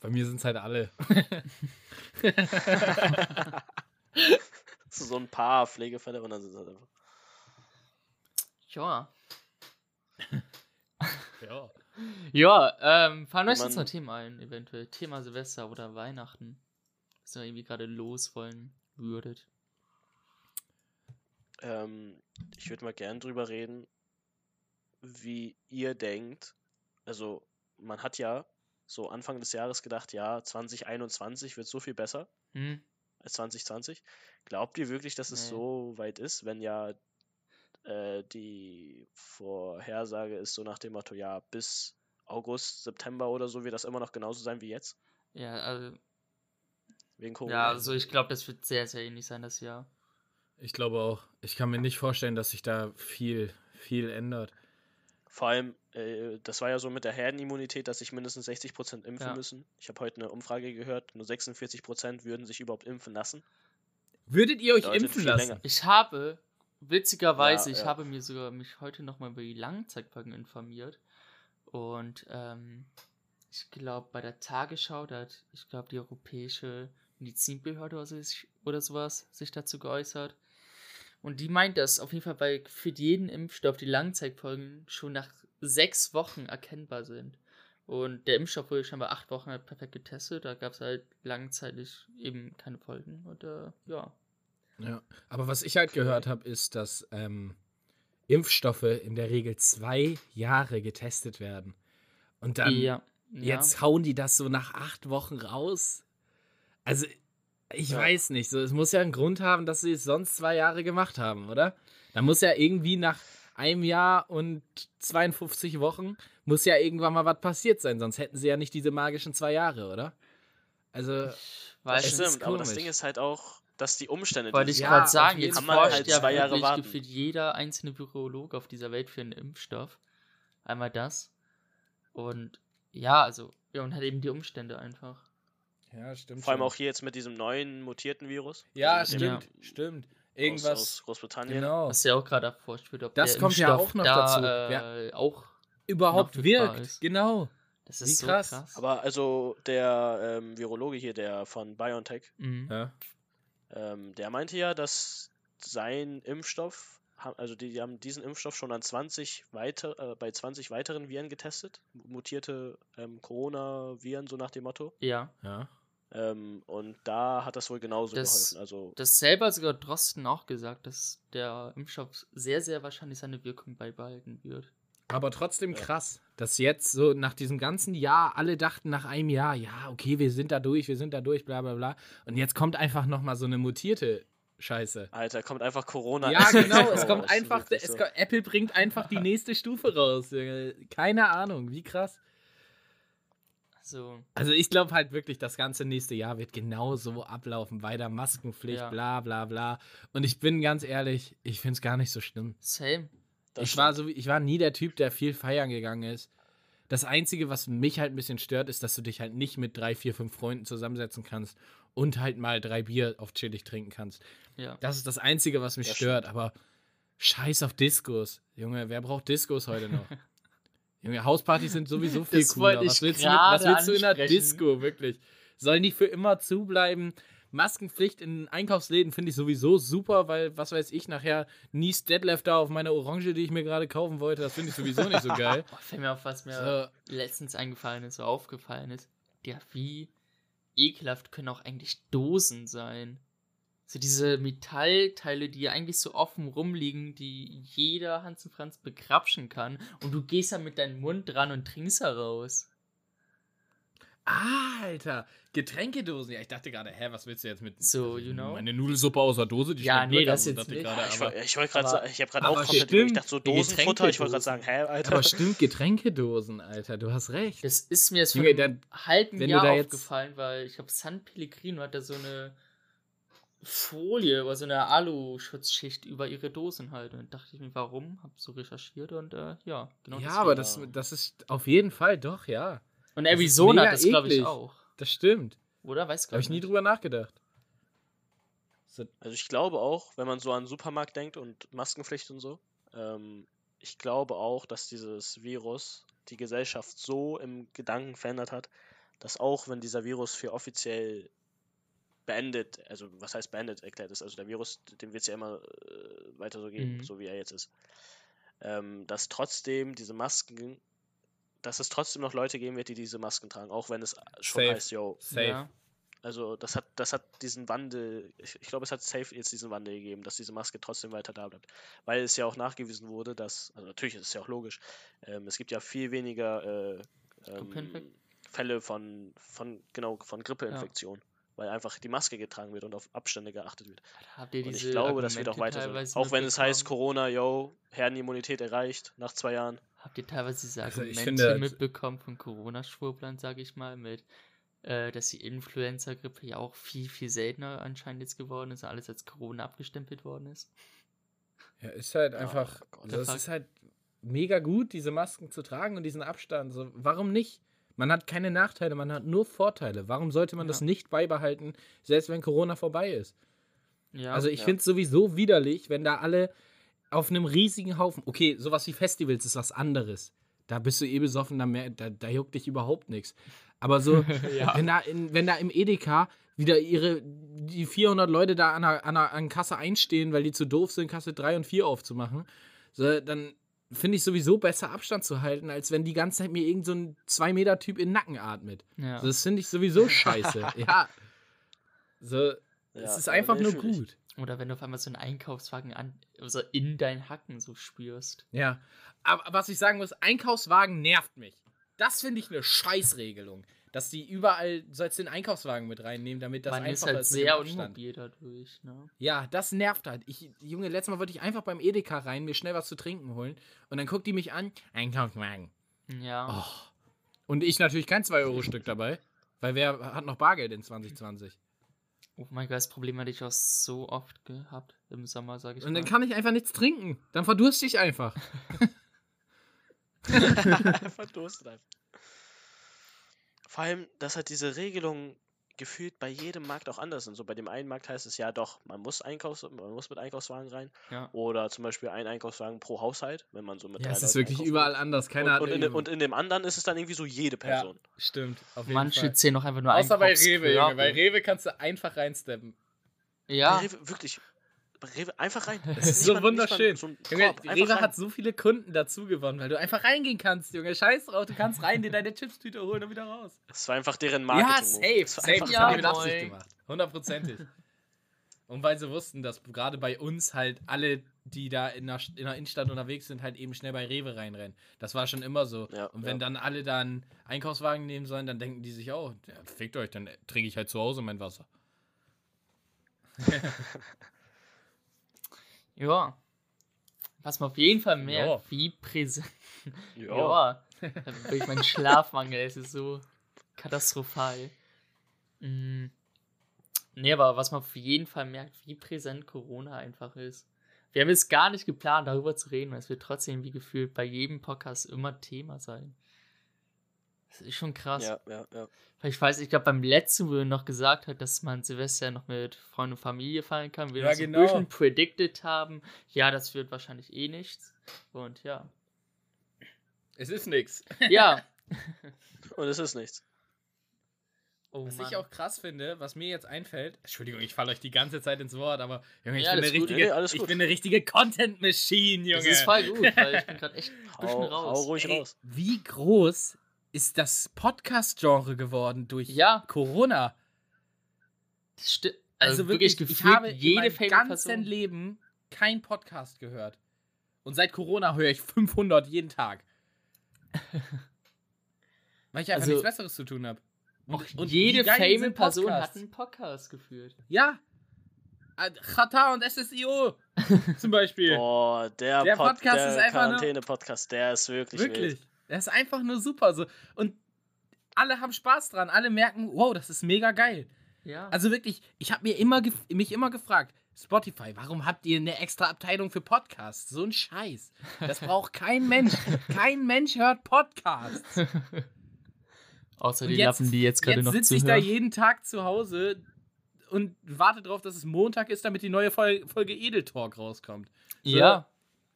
Bei mir sind es halt alle. so ein paar Pflegefälle und dann sind es halt einfach. Ja. Ja. Ja, ähm, fallen euch jetzt noch Themen ein, eventuell. Thema Silvester oder Weihnachten. Was ihr irgendwie gerade los wollen würdet. Ähm, ich würde mal gern drüber reden, wie ihr denkt. Also, man hat ja so Anfang des Jahres gedacht, ja, 2021 wird so viel besser Hm? als 2020. Glaubt ihr wirklich, dass es Nee. so weit ist, wenn ja äh, die Vorhersage ist so nach dem Motto, ja, bis August, September oder so wird das immer noch genauso sein wie jetzt? Ja, also, Wegen Corona. ja, also ich glaube, das wird sehr, sehr ähnlich sein, das Jahr. Ich glaube auch. Ich kann mir nicht vorstellen, dass sich da viel, viel ändert. Vor allem, äh, das war ja so mit der Herdenimmunität, dass sich mindestens 60% impfen Ja. müssen. Ich habe heute eine Umfrage gehört, nur 46% würden sich überhaupt impfen lassen. Würdet ihr euch Bedeutet impfen lassen? länger. Ich habe, witzigerweise, Ja, ich ja. habe mir sogar mich heute nochmal über die Langzeitfolgen informiert. Und ähm, ich glaube, bei der Tagesschau, da hat, ich glaube, die Europäische Medizinbehörde oder, so, oder sowas sich dazu geäußert. Und die meint, dass auf jeden Fall bei für jeden Impfstoff die Langzeitfolgen schon nach sechs Wochen erkennbar sind. Und der Impfstoff wurde scheinbar acht Wochen halt perfekt getestet. Da gab es halt langzeitig eben keine Folgen. Und äh, ja. Ja. Aber was ich halt gehört habe, ist, dass ähm, Impfstoffe in der Regel zwei Jahre getestet werden. Und dann ja. Jetzt hauen die das so nach acht Wochen raus. Also, ich Ja. weiß nicht. So, es muss ja einen Grund haben, dass sie es sonst zwei Jahre gemacht haben, oder? Da muss ja irgendwie nach einem Jahr und 52 Wochen muss ja irgendwann mal was passiert sein, sonst hätten sie ja nicht diese magischen zwei Jahre, oder? Also, weiß stimmt, aber das. Ding ist halt auch, dass die Umstände. Wollte die ich sie Ja, gerade sagen, jetzt. Kann man forscht halt ja zwei Jahre warten. gefühlt jeder einzelne Virologe auf dieser Welt für einen Impfstoff. Einmal das. Und ja, also, ja, und halt eben die Umstände einfach. Ja, stimmt. Vor allem auch hier jetzt mit diesem neuen mutierten Virus. Ja, also mit dem stimmt, stimmt. Aus, Irgendwas. aus Großbritannien. genau. Was ja auch gerade erforscht wird, ob Das der kommt ja Impfstoff auch noch da, dazu. Äh, auch, Überhaupt wirkt. ist. Genau. das Wie ist so krass. krass. Aber also der ähm, Virologe hier, der von BioNTech, mhm. Ja. ähm, der meinte ja, dass sein Impfstoff, also die, die haben diesen Impfstoff schon an 20 weiter, äh, bei 20 weiteren Viren getestet, mutierte ähm, Corona-Viren, so nach dem Motto. ja. Ja. Ähm, und da hat das wohl genauso Das- geholfen. Also Das selber hat sogar Drosten auch gesagt, dass der Impfstoff sehr, sehr wahrscheinlich seine Wirkung beibehalten wird. Aber trotzdem Ja. krass, dass jetzt so nach diesem ganzen Jahr alle dachten nach einem Jahr, ja, okay, wir sind da durch, wir sind da durch, bla bla bla. Und jetzt kommt einfach nochmal so eine mutierte Scheiße. Alter, kommt einfach Corona. Ja, genau, es raus, kommt einfach, es, Apple bringt einfach die nächste Stufe raus. Keine Ahnung, wie krass. Also, Also ich glaube halt wirklich, das ganze nächste Jahr wird genau so ablaufen. Weiter Maskenpflicht, Ja. bla bla bla. Und ich bin ganz ehrlich, ich finde es gar nicht so schlimm. same. Das ich, war stimmt. so, ich war nie der Typ, der viel feiern gegangen ist. Das Einzige, was mich halt ein bisschen stört, ist, dass du dich halt nicht mit drei, vier, fünf Freunden zusammensetzen kannst und halt mal drei Bier auf chillig trinken kannst. Ja. Das ist das Einzige, was mich Das stört, aber scheiß auf Diskos. Junge, wer braucht Diskos heute noch? Junge, Hauspartys sind sowieso viel Das cooler. Was willst, du, was willst du in der. Disco, wirklich? Sollen die für immer zubleiben? Maskenpflicht in Einkaufsläden finde ich sowieso super, weil, was weiß ich, nachher nie Detlef da auf meine Orange, die ich mir gerade kaufen wollte, das finde ich sowieso nicht so geil. Oh, fällt mir auf, was mir So, letztens eingefallen ist, so aufgefallen ist. Ja, wie ekelhaft können auch eigentlich Dosen sein. So diese Metallteile, die ja eigentlich so offen rumliegen, die jeder Hans und Franz begrapschen kann. Und du gehst da mit deinem Mund dran und trinkst heraus. Alter, Getränkedosen. Ja, ich dachte gerade, hä, was willst du jetzt mit So, you know? meine Nudelsuppe aus der Dose? Die Ja, nee, das so jetzt nicht. gerade, Ja, ich aber- wollte ich wollt gerade sagen, ich habe gerade auch komplett stimmt, überlegt, ich dachte so Dosenfutter, ich wollte gerade sagen, hä, Alter. Aber stimmt, Getränkedosen, Alter, du hast recht. Das ist mir jetzt vor einem halben Jahr da jetzt- aufgefallen, weil ich glaube, San Pellegrino hat da so eine Folie oder so eine Alu-Schutzschicht über ihre Dosen halt. Und dachte ich mir, warum? Hab so recherchiert und äh, ja, genau. ja, deswegen. aber das, das ist auf jeden Fall doch, ja. Und das ist Arizona hat das, glaube ich, auch. Das stimmt. Oder? Weiß gar Habe ich nie nicht. drüber nachgedacht. So, Also ich glaube auch, wenn man so an Supermarkt denkt und Maskenpflicht und so, ähm, ich glaube auch, dass dieses Virus die Gesellschaft so im Gedanken verändert hat, dass auch wenn dieser Virus für offiziell beendet, also was heißt beendet erklärt ist, also der Virus, dem wird es ja immer äh, weiter so geben, Mhm. so wie er jetzt ist, ähm, dass trotzdem diese Masken dass es trotzdem noch Leute geben wird, die diese Masken tragen, auch wenn es schon Safe. heißt, yo, Safe. Ja. also das hat, das hat diesen Wandel, ich, ich glaube, es hat safe jetzt diesen Wandel gegeben, dass diese Maske trotzdem weiter da bleibt. Weil es ja auch nachgewiesen wurde, dass, also natürlich ist es ja auch logisch, ähm, es gibt ja viel weniger äh, ähm, Fälle von, von, genau, von Grippeinfektion. Weil einfach die Maske getragen wird und auf Abstände geachtet wird. Habt ihr Und diese ich glaube, das wird auch Argumente weiter so. Auch wenn es heißt? Corona, yo, Herdenimmunität erreicht nach zwei Jahren. Habt ihr teilweise diese Also Argumente finde- mitbekommen von Corona-Schwurblern, sage ich mal, mit, äh, dass die Influenza-Grippe ja auch viel, viel seltener anscheinend jetzt geworden ist und alles als Corona abgestempelt worden ist? Ja, ist halt Oh einfach. Gott. das ist halt mega gut, diese Masken zu tragen und diesen Abstand. So, warum nicht? Man hat keine Nachteile, man hat nur Vorteile. Warum sollte man Ja. das nicht beibehalten, selbst wenn Corona vorbei ist? Ja, also ich Ja. finde es sowieso widerlich, wenn da alle auf einem riesigen Haufen. Okay, sowas wie Festivals ist was anderes. Da bist du eh besoffen, da, mehr, da, da juckt dich überhaupt nichts. Aber so, Ja. wenn, da in, wenn da im Edeka wieder ihre, die 400 Leute da an der, an der an Kasse einstehen, weil die zu doof sind, Kasse 3 und 4 aufzumachen, so, dann finde ich sowieso besser Abstand zu halten, als wenn die ganze Zeit mir irgend so ein 2-Meter-Typ in den Nacken atmet. ja. Das finde ich sowieso scheiße. ja. So, Ja, es ist einfach nur ich. gut. Oder wenn du auf einmal so einen Einkaufswagen an, also in deinen Hacken so spürst. Ja. Aber was ich sagen muss, Einkaufswagen nervt mich. Das finde ich eine Scheißregelung. Dass die überall, sollst den Einkaufswagen mit reinnehmen, damit das Man ist einfacher halt ist mit dem sehr unmobil dadurch, ne? Ja, das nervt halt. Ich, Junge, letztes Mal wollte ich einfach beim Edeka rein, mir schnell was zu trinken holen. Und dann guckt die mich an, Einkaufswagen. Ja. Oh. Und ich natürlich kein 2-Euro-Stück dabei. Weil wer hat noch Bargeld in 2020? Oh mein Gott, das Problem hatte ich auch so oft gehabt im Sommer, sag ich Und mal. dann kann ich einfach nichts trinken. Dann verdurste ich einfach. Verdurstet einfach. Vor allem, dass halt diese Regelungen gefühlt bei jedem Markt auch anders sind. So bei dem einen Markt heißt es ja doch, man muss Einkaufs man muss mit Einkaufswagen rein. ja. Oder zum Beispiel ein Einkaufswagen pro Haushalt, wenn man so mit Ja, drei es ist wirklich überall anders. Keiner und, hat und, in, und in dem anderen ist es dann irgendwie so jede Person. Ja, stimmt. Auf jeden Manche Fall. zählen auch einfach nur Außer bei Rewe, Junge. Bei Rewe kannst du einfach reinsteppen. Ja, Bei Rewe, wirklich. Rewe, einfach rein. Das ist so mal- wunderschön. So Junge, Rewe rein. hat so viele Kunden dazu gewonnen, weil du einfach reingehen kannst, Junge. Scheiß drauf, du kannst rein, dir deine Chipstüte holen und wieder raus. Das war einfach deren Marketing. ja, safe, safe. Ja, haben die mit. Absicht gemacht. Hundertprozentig. Und weil sie wussten, dass gerade bei uns halt alle, die da in der, in der Innenstadt unterwegs sind, halt eben schnell bei Rewe reinrennen. Das war schon immer so. Ja, und wenn ja. dann alle da einen Einkaufswagen nehmen sollen, dann denken die sich auch, ja, fickt euch, dann trinke ich halt zu Hause mein Wasser. ja. Was man auf jeden Fall merkt, Ja. wie präsent. Ja. Ja. Durch meinen Schlafmangel, es ist so katastrophal. Mm. Nee, aber was man auf jeden Fall merkt, wie präsent Corona einfach ist. Wir haben jetzt gar nicht geplant, darüber zu reden, weil es wird trotzdem wie gefühlt bei jedem Podcast immer Thema sein. Das ist schon krass. Ja, ja, ja. Ich weiß, ich glaube, beim letzten, wo er noch gesagt hat, dass man Silvester noch mit Freund und Familie feiern kann, wir Ja, das genau. so ein bisschen predicted haben. Ja, das wird wahrscheinlich eh nichts. Und ja. Es ist nix. Ja. Und es ist nichts. Oh, Was Mann. ich auch krass finde, was mir jetzt einfällt, Entschuldigung, ich falle euch die ganze Zeit ins Wort, aber Junge, ich, Ja, bin, eine alles gut. richtige, Nee, ich bin eine richtige Content-Machine, Junge. Das ist voll gut, weil ich bin gerade echt ein bisschen Hau, raus. hau ruhig Ey, raus. Wie groß ist das Podcast-Genre geworden durch Ja. Corona? Sti- Also, wirklich, gefühlt ich habe jede in meinem ganzen Person. Leben kein Podcast gehört. Und seit Corona höre ich 500 jeden Tag. Weil ich einfach Also, nichts Besseres zu tun habe. Auch wie jede geil famous sind Person hat einen Podcast geführt. Ja. Äh, Chata und SSIO zum Beispiel. Boah, der, Der Pod, Podcast der ist einfach nur- Quarantäne-Podcast, der ist wirklich, Wirklich. wild. Das ist einfach nur super. So. Und alle haben Spaß dran. Alle merken, wow, das ist mega geil. Ja. Also wirklich, ich habe mir immer mich immer gefragt, Spotify, warum habt ihr eine extra Abteilung für Podcasts? So ein Scheiß. Das braucht kein Mensch. Kein Mensch hört Podcasts. Außer die jetzt- Lappen, die jetzt gerade Jetzt noch sitze ich da zuhören. jeden Tag zu Hause und warte darauf, dass es Montag ist, damit die neue Folge, Folge Edel Talk rauskommt. So, Ja.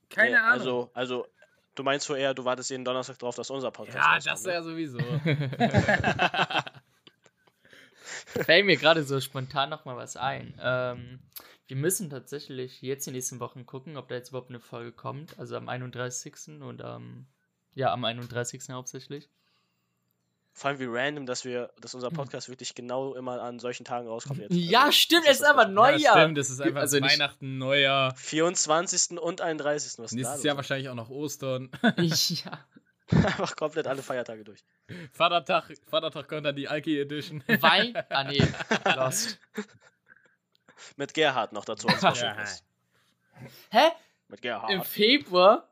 Keine Nee, Ahnung. Also, also, du meinst so eher, du wartest jeden Donnerstag drauf, dass unser Podcast ja, rauskommt, das ne? ja sowieso. Fällt mir gerade so spontan noch mal was ein. Ähm, wir müssen tatsächlich jetzt die nächsten Wochen gucken, ob da jetzt überhaupt eine Folge kommt. Also am 31. und am Ja, am 31. hauptsächlich. Vor allem wie random, dass wir, dass unser Podcast wirklich genau immer an solchen Tagen rauskommt jetzt. Ja, Also, stimmt, es ist aber das Neujahr. Ja, stimmt, das ist einfach Also Weihnachten, Neujahr. 24. und 31. Was ist Nächstes? Jahr wahrscheinlich auch noch Ostern. ja. Einfach komplett alle Feiertage durch. Vatertag, Vatertag kommt dann die Alki Edition. Wein. Ah, nee. Lost. Mit Gerhard noch dazu als Special Ja. Guest. Hä? Mit Gerhard. Im Februar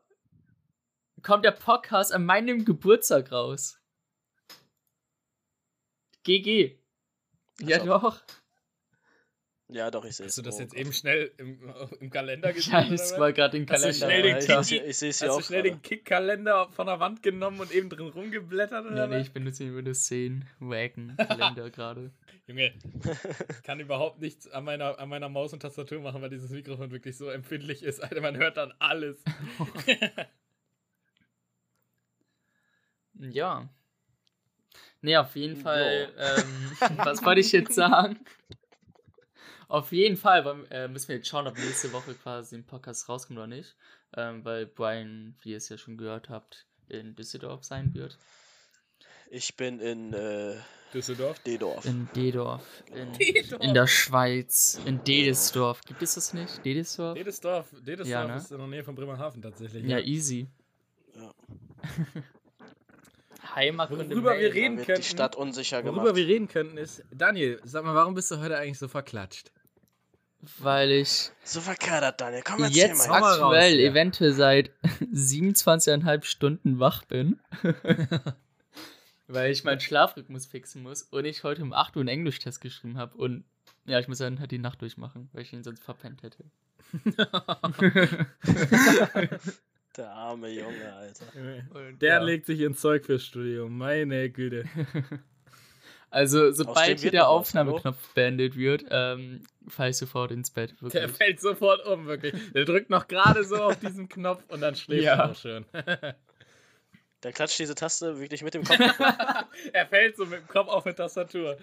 kommt der Podcast an meinem Geburtstag raus. GG. Ja, Als ob. doch. Ja, doch, ich sehe es. Hast du das Oh jetzt eben schnell im, im Kalender gesehen? Ja, was? war gerade den Hast du Kalender. schnell den ich ich Hast du schnell gerade. den Kick-Kalender von der Wand genommen und eben drin rumgeblättert oder Nee, nee, ich benutze den Windows 10 Wagon Kalender gerade. Junge, ich kann überhaupt nichts an meiner, an meiner Maus und Tastatur machen, weil dieses Mikrofon wirklich so empfindlich ist. Alter, man hört dann alles. Ja. Nee, auf jeden Fall. Ähm, was wollte ich jetzt sagen? Auf jeden Fall äh, müssen wir jetzt schauen, ob nächste Woche quasi ein Podcast rauskommt oder nicht. Ähm, weil Brian, wie ihr es ja schon gehört habt, in Düsseldorf sein wird. Ich bin in äh, Düsseldorf? Dedorf. In Dedorf. In, Dedorf. in der Schweiz. In Dedesdorf. Gibt es das nicht? Dedesdorf? Dedesdorf, Dedesdorf Ja, ne? ist in der Nähe von Bremerhaven tatsächlich. Ja, easy. Ja. Heimatkunde. Worüber wir reden könnten- die Stadt unsicher Worüber gemacht. wir reden könnten ist, Daniel, sag mal, warum bist du heute eigentlich so verklatscht? Weil ich So verkadert, Daniel. Komm, erzähl jetzt mal. mal raus, aktuell ja. eventuell seit 27,5 Stunden wach bin. Weil ich meinen Schlafrhythmus fixen muss und ich heute um 8 Uhr einen Englisch-Test geschrieben habe. Und ja, ich muss dann halt die Nacht durchmachen, weil ich ihn sonst verpennt hätte. Der arme Junge, Alter. Der ja. legt sich ins Zeug fürs Studium, meine Güte. Also, sobald hier der Aufnahmeknopf beendet wird, ähm, falle ich sofort ins Bett. Der Wirklich. fällt sofort um, wirklich. Der drückt noch gerade so auf diesen Knopf und dann schläft Ja. er auch schon. Der klatscht diese Taste wirklich mit dem Kopf. er fällt so mit dem Kopf auf eine Tastatur.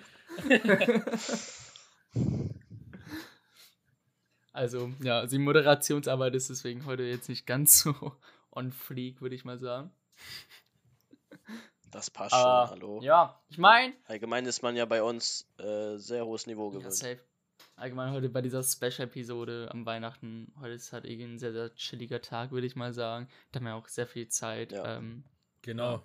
Also, ja, also die Moderationsarbeit ist deswegen heute jetzt nicht ganz so on fleek, würde ich mal sagen. Das passt Aber, schon, hallo. Ja, ich meine. Allgemein ist man ja bei uns äh, sehr hohes Niveau Ja, gewöhnt. safe. Allgemein heute bei dieser Special-Episode am Weihnachten. Heute ist halt irgendwie ein sehr, sehr chilliger Tag, würde ich mal sagen. Da haben wir auch sehr viel Zeit. Ja. Ähm, Genau.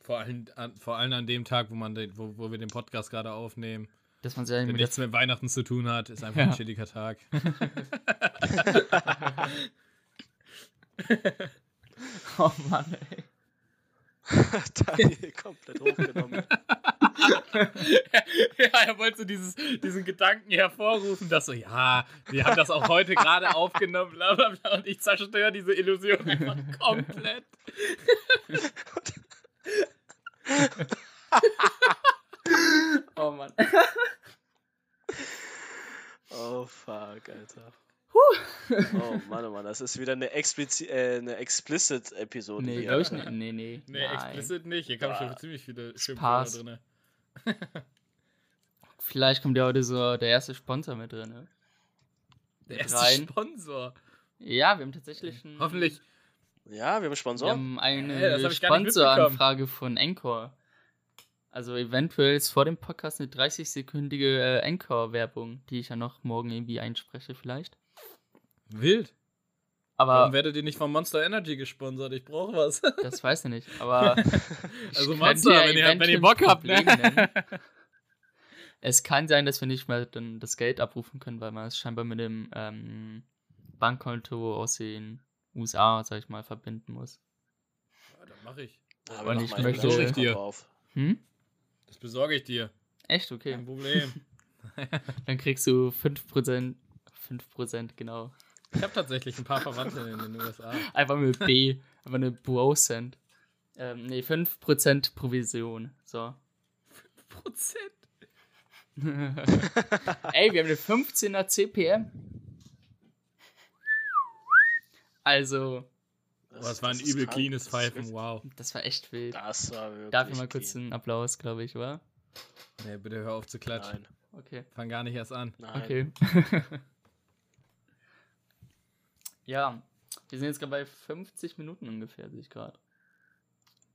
Vor allem, an, vor allem an dem Tag, wo, man den, wo, wo wir den Podcast gerade aufnehmen. Dass man Wenn mit nichts mit Weihnachten zu tun hat, ist einfach Ja. ein chilliger Tag. Oh Mann, ey. Daniel komplett hochgenommen. ja, er wollte so dieses, diesen Gedanken hervorrufen, dass so, ja, wir haben das auch heute gerade aufgenommen, bla bla bla, und ich zerstöre diese Illusion einfach komplett. Oh Mann. Oh fuck, Alter. Oh Mann, oh Mann, das ist wieder eine, explizi äh, eine Explicit-Episode. Nee, glaube ich nicht. Nee, nee. Nee, nein. explicit nicht. Hier kamen schon ziemlich viele Schimpfwörter drin. Vielleicht kommt ja heute so der erste Sponsor mit drin. Ne? Der erste Rein. Sponsor. Ja, wir haben tatsächlich einen, Hoffentlich. Ja, wir haben wir Sponsoren. haben eine Hey, Sponsoranfrage von Encore. Also eventuell ist vor dem Podcast eine 30-sekündige äh, Encore-Werbung, die ich ja noch morgen irgendwie einspreche vielleicht. Wild. Aber Warum werdet ihr nicht von Monster Energy gesponsert? Ich brauche was. das weiß ich nicht. Aber Also ich Monster, wenn ihr, wenn ihr Bock habt, ne? Es kann sein, dass wir nicht mehr dann das Geld abrufen können, weil man es scheinbar mit dem ähm, Bankkonto aus den USA, sag ich mal, verbinden muss. Ja, das mache ich. Wir noch ich möchte- Ich dir. drauf. Hm? Das besorge ich dir. Echt? Okay. Kein Problem. Dann kriegst du 5%. 5%, genau. Ich habe tatsächlich ein paar Verwandte in den USA. Einfach mit B. Einfach eine Bro-Cent. Ähm, nee, 5% Provision. So. Prozent. Ey, wir haben eine 15er CPM. Also, Boah, das war ein übel krank, cleanes das Pfeifen, wow. das war echt wild. Das war wirklich. Darf ich mal kurz clean. einen Applaus, glaube ich, wa? Nee, bitte hör auf zu klatschen. Nein, Okay. Fang gar nicht erst an. nein. Okay. ja, wir sind jetzt gerade bei 50 Minuten ungefähr, sehe ich gerade.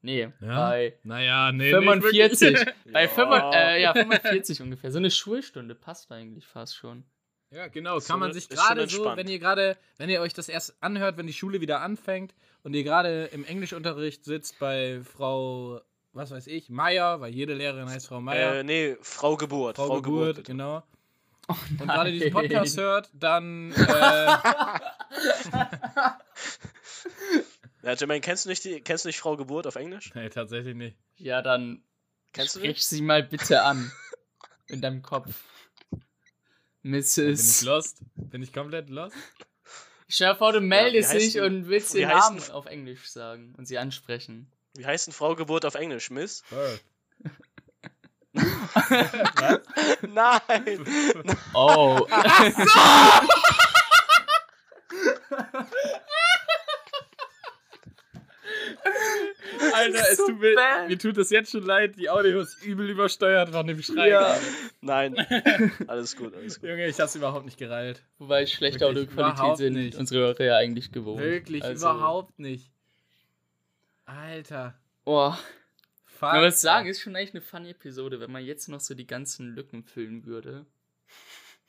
Nee, Ja? bei Naja, nee. nicht 45. wirklich. Bei Ja. 45, äh, ja, 45 ungefähr. So eine Schulstunde passt eigentlich fast schon. Ja, genau. So Kann man sich gerade so, wenn ihr gerade, wenn ihr euch das erst anhört, wenn die Schule wieder anfängt und ihr gerade im Englischunterricht sitzt bei Frau, was weiß ich, Meier, weil jede Lehrerin heißt Frau Meier. Äh, nee, Frau Geburt. Frau, Geburt, bitte. genau. Oh, Und gerade diesen. Podcast hört, dann äh, Ja, Jermaine, kennst du nicht die, kennst du nicht Frau Geburt auf Englisch? Nee, tatsächlich nicht. Ja, dann Kennst du sprich sie mal bitte an. In deinem Kopf. Bin ich Mrs. lost? Bin ich komplett lost? Stell dir vor, du meldest dich denn- und willst den Namen auf Englisch sagen und sie ansprechen. Wie heißt denn Frau Geburt auf Englisch, Miss? Nein! Oh. Alter, es So tut mir, mir tut das jetzt schon leid. Die Audio ist übel übersteuert von dem Schrei. Ja. Nein. Alles gut, alles gut. Junge, ich hab's überhaupt nicht gereilt. Wobei schlechte Audioqualität sind nicht. unsere Hörer ja eigentlich gewohnt. Wirklich, Also- überhaupt nicht. Alter. Oh. Fuck. Man muss sagen, ist schon echt eine funny Episode, wenn man jetzt noch so die ganzen Lücken füllen würde.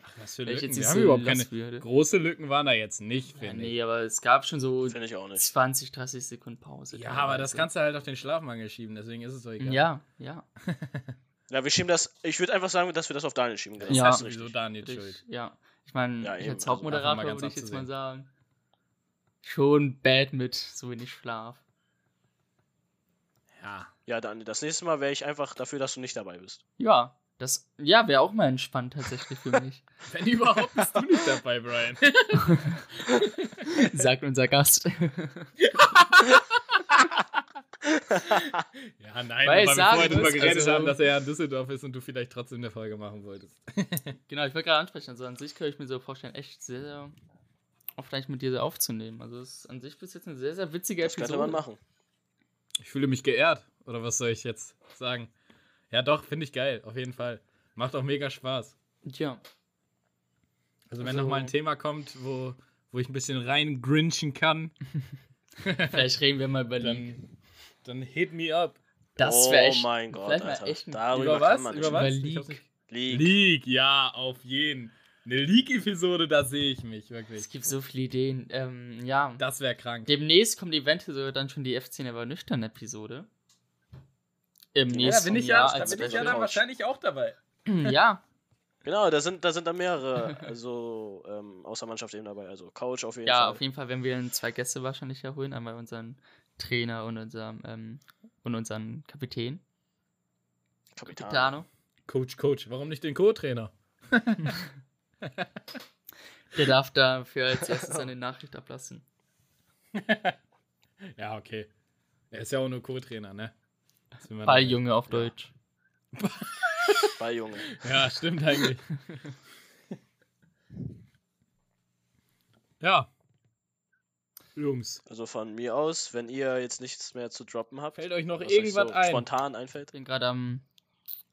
Ach, was für ich Lücken. jetzt Wir haben überhaupt keine würde. große Lücken waren da jetzt nicht, Ja, finde ich. nee, aber es gab schon so Finde ich auch nicht. 20, 30 Sekunden Pause. Ja, aber das kannst du halt auf den Schlafmangel schieben, deswegen ist es so egal. Ja, ja. Ja, wir schieben das. Ich würde einfach sagen, dass wir das auf Daniel schieben. Das Ja. ist sowieso. Daniel Richtig, schuld. ja. Ich meine, Ja, ich als also Hauptmoderator würde ich jetzt mal sagen. Schon bad mit so wenig Schlaf. Ja. Ja, Daniel, das nächste Mal wäre ich einfach dafür, dass du nicht dabei bist. Ja, das ja, wäre auch mal entspannt tatsächlich für mich. Wenn überhaupt bist du nicht dabei, Brian. Sagt unser Gast. ja, nein, Weil ich weil wir sagen vorher drüber muss, geredet also- haben, dass er ja in Düsseldorf ist und du vielleicht trotzdem eine Folge machen wolltest. genau, ich wollte gerade ansprechen. Also an sich könnte ich mir so vorstellen, echt sehr, sehr oft eigentlich mit dir so aufzunehmen. Also es ist an sich bis jetzt eine sehr, sehr witzige Das Episode. könnte man machen. Ich fühle mich geehrt. Oder was soll ich jetzt sagen? Ja, doch, finde ich geil, auf jeden Fall. Macht auch mega Spaß. Ja. Also, wenn Also- noch mal ein Thema kommt, wo, wo ich ein bisschen rein grinchen kann, Vielleicht reden wir mal über die. dann, dann hit me up. Das oh wäre echt. mein Gott, vielleicht mal Alter. echt ein- Darüber Über was? kann man nicht. Über was? League. League. League, ja, auf jeden. Eine League-Episode, da sehe ich mich, wirklich. Es gibt so viele Ideen. Ähm, ja. Das wäre krank. Demnächst kommt eventuell sogar dann schon die F10 aber nüchtern Episode. Im Ja, nächsten bin ich Jahr ja, da bin ich ja dann wahrscheinlich auch dabei. ja, Genau, da sind, da sind dann mehrere, also ähm, außer Mannschaft eben dabei. Also Coach auf jeden ja, Fall. auf jeden Fall werden wir dann zwei Gäste wahrscheinlich erholen. Einmal unseren Trainer und unseren, ähm, und unseren Kapitän. Kapitan. Capitano. Coach, Coach, warum nicht den Co-Trainer? Der darf dafür als erstes eine Nachricht ablassen. Ja, okay. Er ist ja auch nur Co-Trainer, ne? Balljunge auf Deutsch. Balljunge. Ja, stimmt eigentlich. ja. Jungs, Also von mir aus, wenn ihr jetzt nichts mehr zu droppen habt, fällt euch noch was euch irgendwas so ein? spontan einfällt. Ich bin gerade am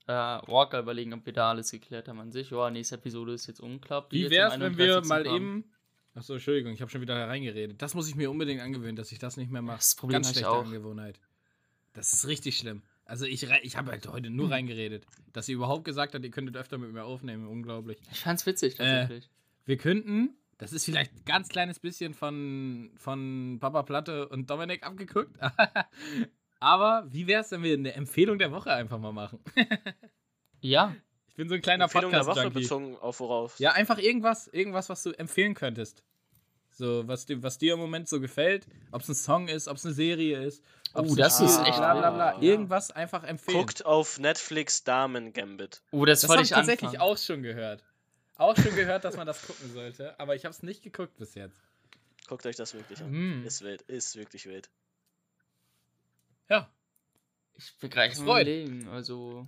äh, Walker überlegen, ob wir da alles geklärt haben an sich. Ja, nächste Episode ist jetzt die Wie wär's, wenn wir 31. mal kommen. eben. Achso, Entschuldigung, ich habe schon wieder reingeredet. Das muss ich mir unbedingt angewöhnen, dass ich das nicht mehr mache. Das Problem Ganz hab ich schlechte auch. Angewohnheit. Das ist richtig schlimm. Also ich, ich habe halt heute nur reingeredet. Dass ihr überhaupt gesagt habt, ihr könntet öfter mit mir aufnehmen. Unglaublich. Ich fand's witzig, Äh, tatsächlich. Wir könnten, das ist vielleicht ein ganz kleines bisschen von, von Papa Platte und Dominik abgeguckt. Aber wie wär's, wenn wir eine Empfehlung der Woche einfach mal machen? ja, Ich bin so ein kleiner Empfehlung der Woche bezogen auf worauf? Ja, einfach irgendwas, irgendwas, was du empfehlen könntest. So, was, dir- was dir im Moment so gefällt. Ob es ein Song ist, ob es eine Serie ist. Oh, ein das ist echt Bla bla bla. cool. Irgendwas einfach empfehlen. Guckt auf Netflix Damen Gambit. oh, das, das wollte habe ich ich tatsächlich anfangen. auch schon gehört. Auch schon gehört, dass man das gucken sollte. Aber ich habe es nicht geguckt bis jetzt. Guckt euch das wirklich an. Hm. Ist wild, ist wirklich wild. Ja. Ich am freut. überlegen, also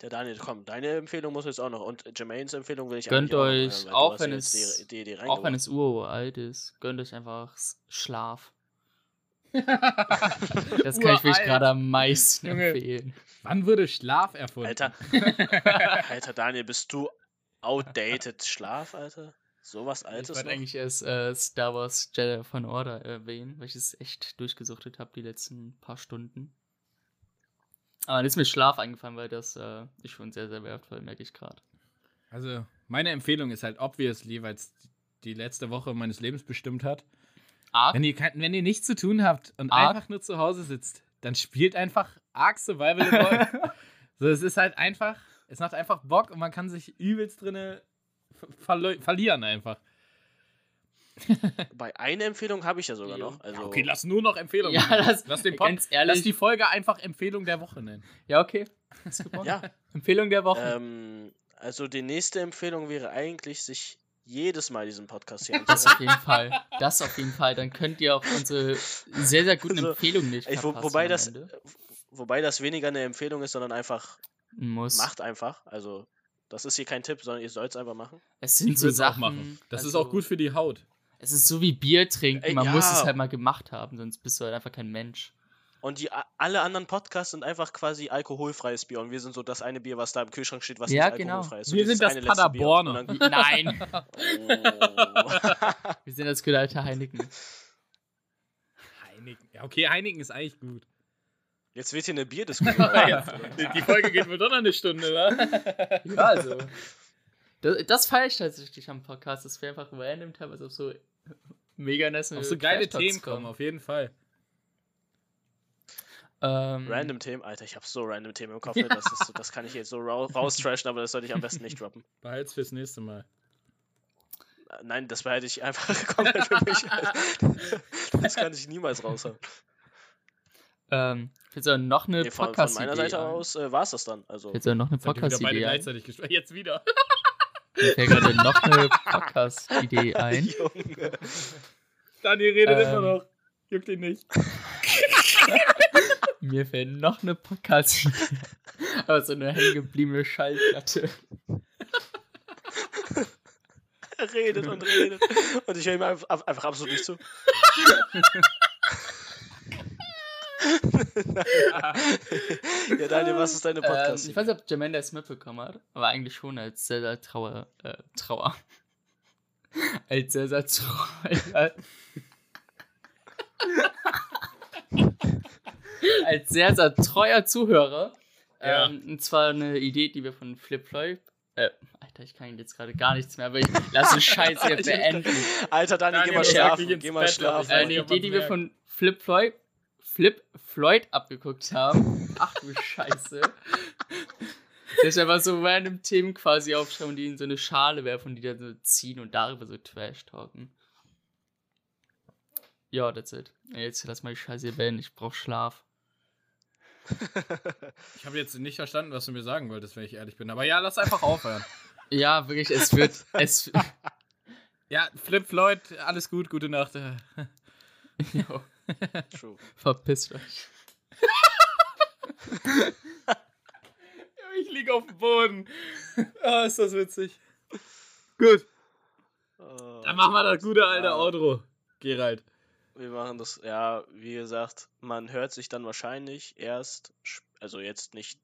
Der Daniel, komm, deine Empfehlung muss jetzt auch noch. Und Jermaines Empfehlung will ich Gönnt euch, auch auch hören, hast wenn es- die, die, die auch wenn es uralt ist, gönnt euch einfach Schlaf. Das kann ich mich gerade am meisten Junge. empfehlen. Wann wurde Schlaf erfunden? Alter, Alter Daniel, bist du outdated Schlaf, Alter? Sowas Ich Altes wollte noch? eigentlich erst äh, Star Wars Jedi von Order erwähnen, weil ich es echt durchgesuchtet habe die letzten paar Stunden. Aber dann ist mir Schlaf eingefallen, weil das äh, ist schon sehr, sehr wertvoll, merke ich gerade. Also, meine Empfehlung ist halt obviously, weil es die letzte Woche meines Lebens bestimmt hat. Ark? Wenn ihr, wenn ihr nichts zu tun habt und Ark? einfach nur zu Hause sitzt, dann spielt einfach Ark Survival Evolved. so, es ist halt einfach, es macht einfach Bock und man kann sich übelst drinne verlo- verlieren einfach. Bei einer Empfehlung habe ich ja sogar noch. Also, Okay, lass nur noch Empfehlungen. Ja, das- lass, den Pod, ganz ehrlich- lass die Folge einfach Empfehlung der Woche nennen. Ja, okay. Ja, Empfehlung der Woche. ähm, also die nächste Empfehlung wäre eigentlich, sich jedes Mal diesen Podcast hier Das auf jeden Fall. Das auf jeden Fall. Dann könnt ihr auch unsere sehr, sehr guten Also, Empfehlungen nicht Ey, wo, verpassen wobei, das, wobei das weniger eine Empfehlung ist, sondern einfach Muss. macht einfach. Also das ist hier kein Tipp, sondern ihr sollt es einfach machen. Es sind Ich so würd's auch Sachen. machen. Das ist also, auch gut für die Haut. Es ist so wie Bier trinken. Ey, Man muss ja. es halt mal gemacht haben, sonst bist du halt einfach kein Mensch. Und die alle anderen Podcasts sind einfach quasi alkoholfreies Bier und wir sind so das eine Bier, was da im Kühlschrank steht, was Ja, nicht genau. alkoholfrei ist. Wir dieses sind das eine letzte Bier. Paderborner. Nein, Oh. wir sind das gute alte Heineken. Heineken. Ja, okay, Heineken ist eigentlich gut. Jetzt wird hier eine Bierdiskussion. die, Folge geht wohl doch noch eine Stunde, wa? Ja, also. Das, das feiere ich tatsächlich am Podcast, dass wir einfach random teilweise auf so mega nice Auf so geile Themen kommen, auf jeden Fall. Ähm, random Themen, Alter, ich habe so random Themen im Kopf. ne? Das, ist das kann ich jetzt so rau raustrashen, aber das sollte ich am besten nicht droppen. Behalt's fürs nächste Mal. Äh, Nein, das behalte ich einfach komplett für mich. Das kann ich niemals raushauen. Ähm, jetzt noch eine Nee, von, von meiner Seite ein. aus äh, war es das dann. Also, Jetzt noch eine Podcast-Idee ein. gleichzeitig gesprochen. Jetzt wieder. Mir fällt gerade noch eine Podcast-Idee ein. Junge. Daniel redet Ähm. immer noch. Juckt ihn nicht. Mir fällt noch eine Podcast-Idee. Aber so eine hängengebliebene Schallplatte. Er redet und redet. Und ich höre ihm einfach, einfach absolut nicht zu. ja, Daniel, was ist deine Ähm, Podcast? ich weiß nicht, ob Jamanda es mitbekommen hat, aber eigentlich schon als sehr, sehr Trauer. Äh, Trauer. als sehr, sehr trauer. Als sehr, sehr treuer Zuhörer. Ja. Ähm, und zwar eine Idee, die wir von Flip Floyd. Äh, Alter, ich kann jetzt gerade gar nichts mehr, aber ich lasse den Scheiß hier Ich- beenden. Alter, Daniel, geh mal schlafen. Geh mal Bett, schlafen. Äh, eine Idee, die wir von Flip Floyd, Flip Floyd abgeguckt haben. Ach du Scheiße. Dass wir einfach so random Themen quasi aufschreiben, die in so eine Schale werfen und die dann so ziehen und darüber so Trash talken. Ja, that's it. Jetzt lass mal die Scheiße hier beenden, ich brauch Schlaf. Ich habe jetzt nicht verstanden, was du mir sagen wolltest, wenn ich ehrlich bin. Aber ja, lass einfach aufhören. Ja, wirklich, es wird. es. Ja, Flip Floyd, alles gut, gute Nacht. Jo, True. verpisst euch. Ich liege auf dem Boden. Ah, ist das witzig. Gut, Oh, dann machen wir das gute alte. Outro. Gerald. Wir machen das, ja, wie gesagt, man hört sich dann wahrscheinlich erst, also jetzt nicht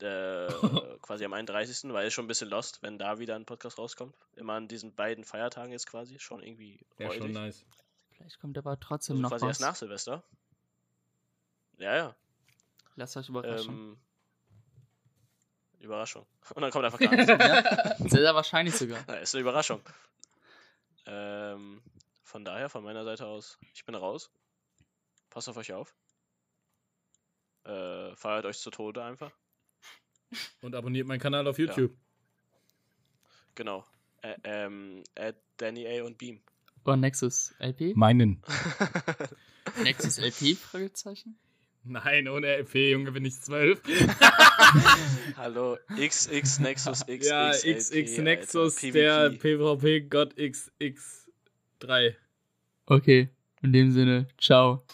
äh, quasi am 31., weil es schon ein bisschen lost, wenn da wieder ein Podcast rauskommt. Immer an diesen beiden Feiertagen jetzt quasi, schon irgendwie Ja, schon nice. Vielleicht kommt aber trotzdem Also noch quasi was. erst nach Silvester. Ja, ja. Lasst euch überraschen. Ähm, Überraschung. Und dann kommt einfach gar nichts. ja, sehr, sehr wahrscheinlich sogar. Na, ist eine Überraschung. Ähm, von daher, von meiner Seite aus, ich bin raus. Passt auf euch auf. Äh, feiert euch zu Tode einfach. Und abonniert meinen Kanal auf YouTube. Genau. Ä ähm, at Danny A und Beam. Oder Nexus LP? Meinen. Nexus LP? Fragezeichen? Nein, ohne LP, Junge, bin ich zwölf. Hallo, XX Nexus X. ja, XX Alter, Nexus, PvP. der PvP Gott XX3. Okay, in dem Sinne, ciao.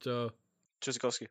Ciao. Tschüssikowski.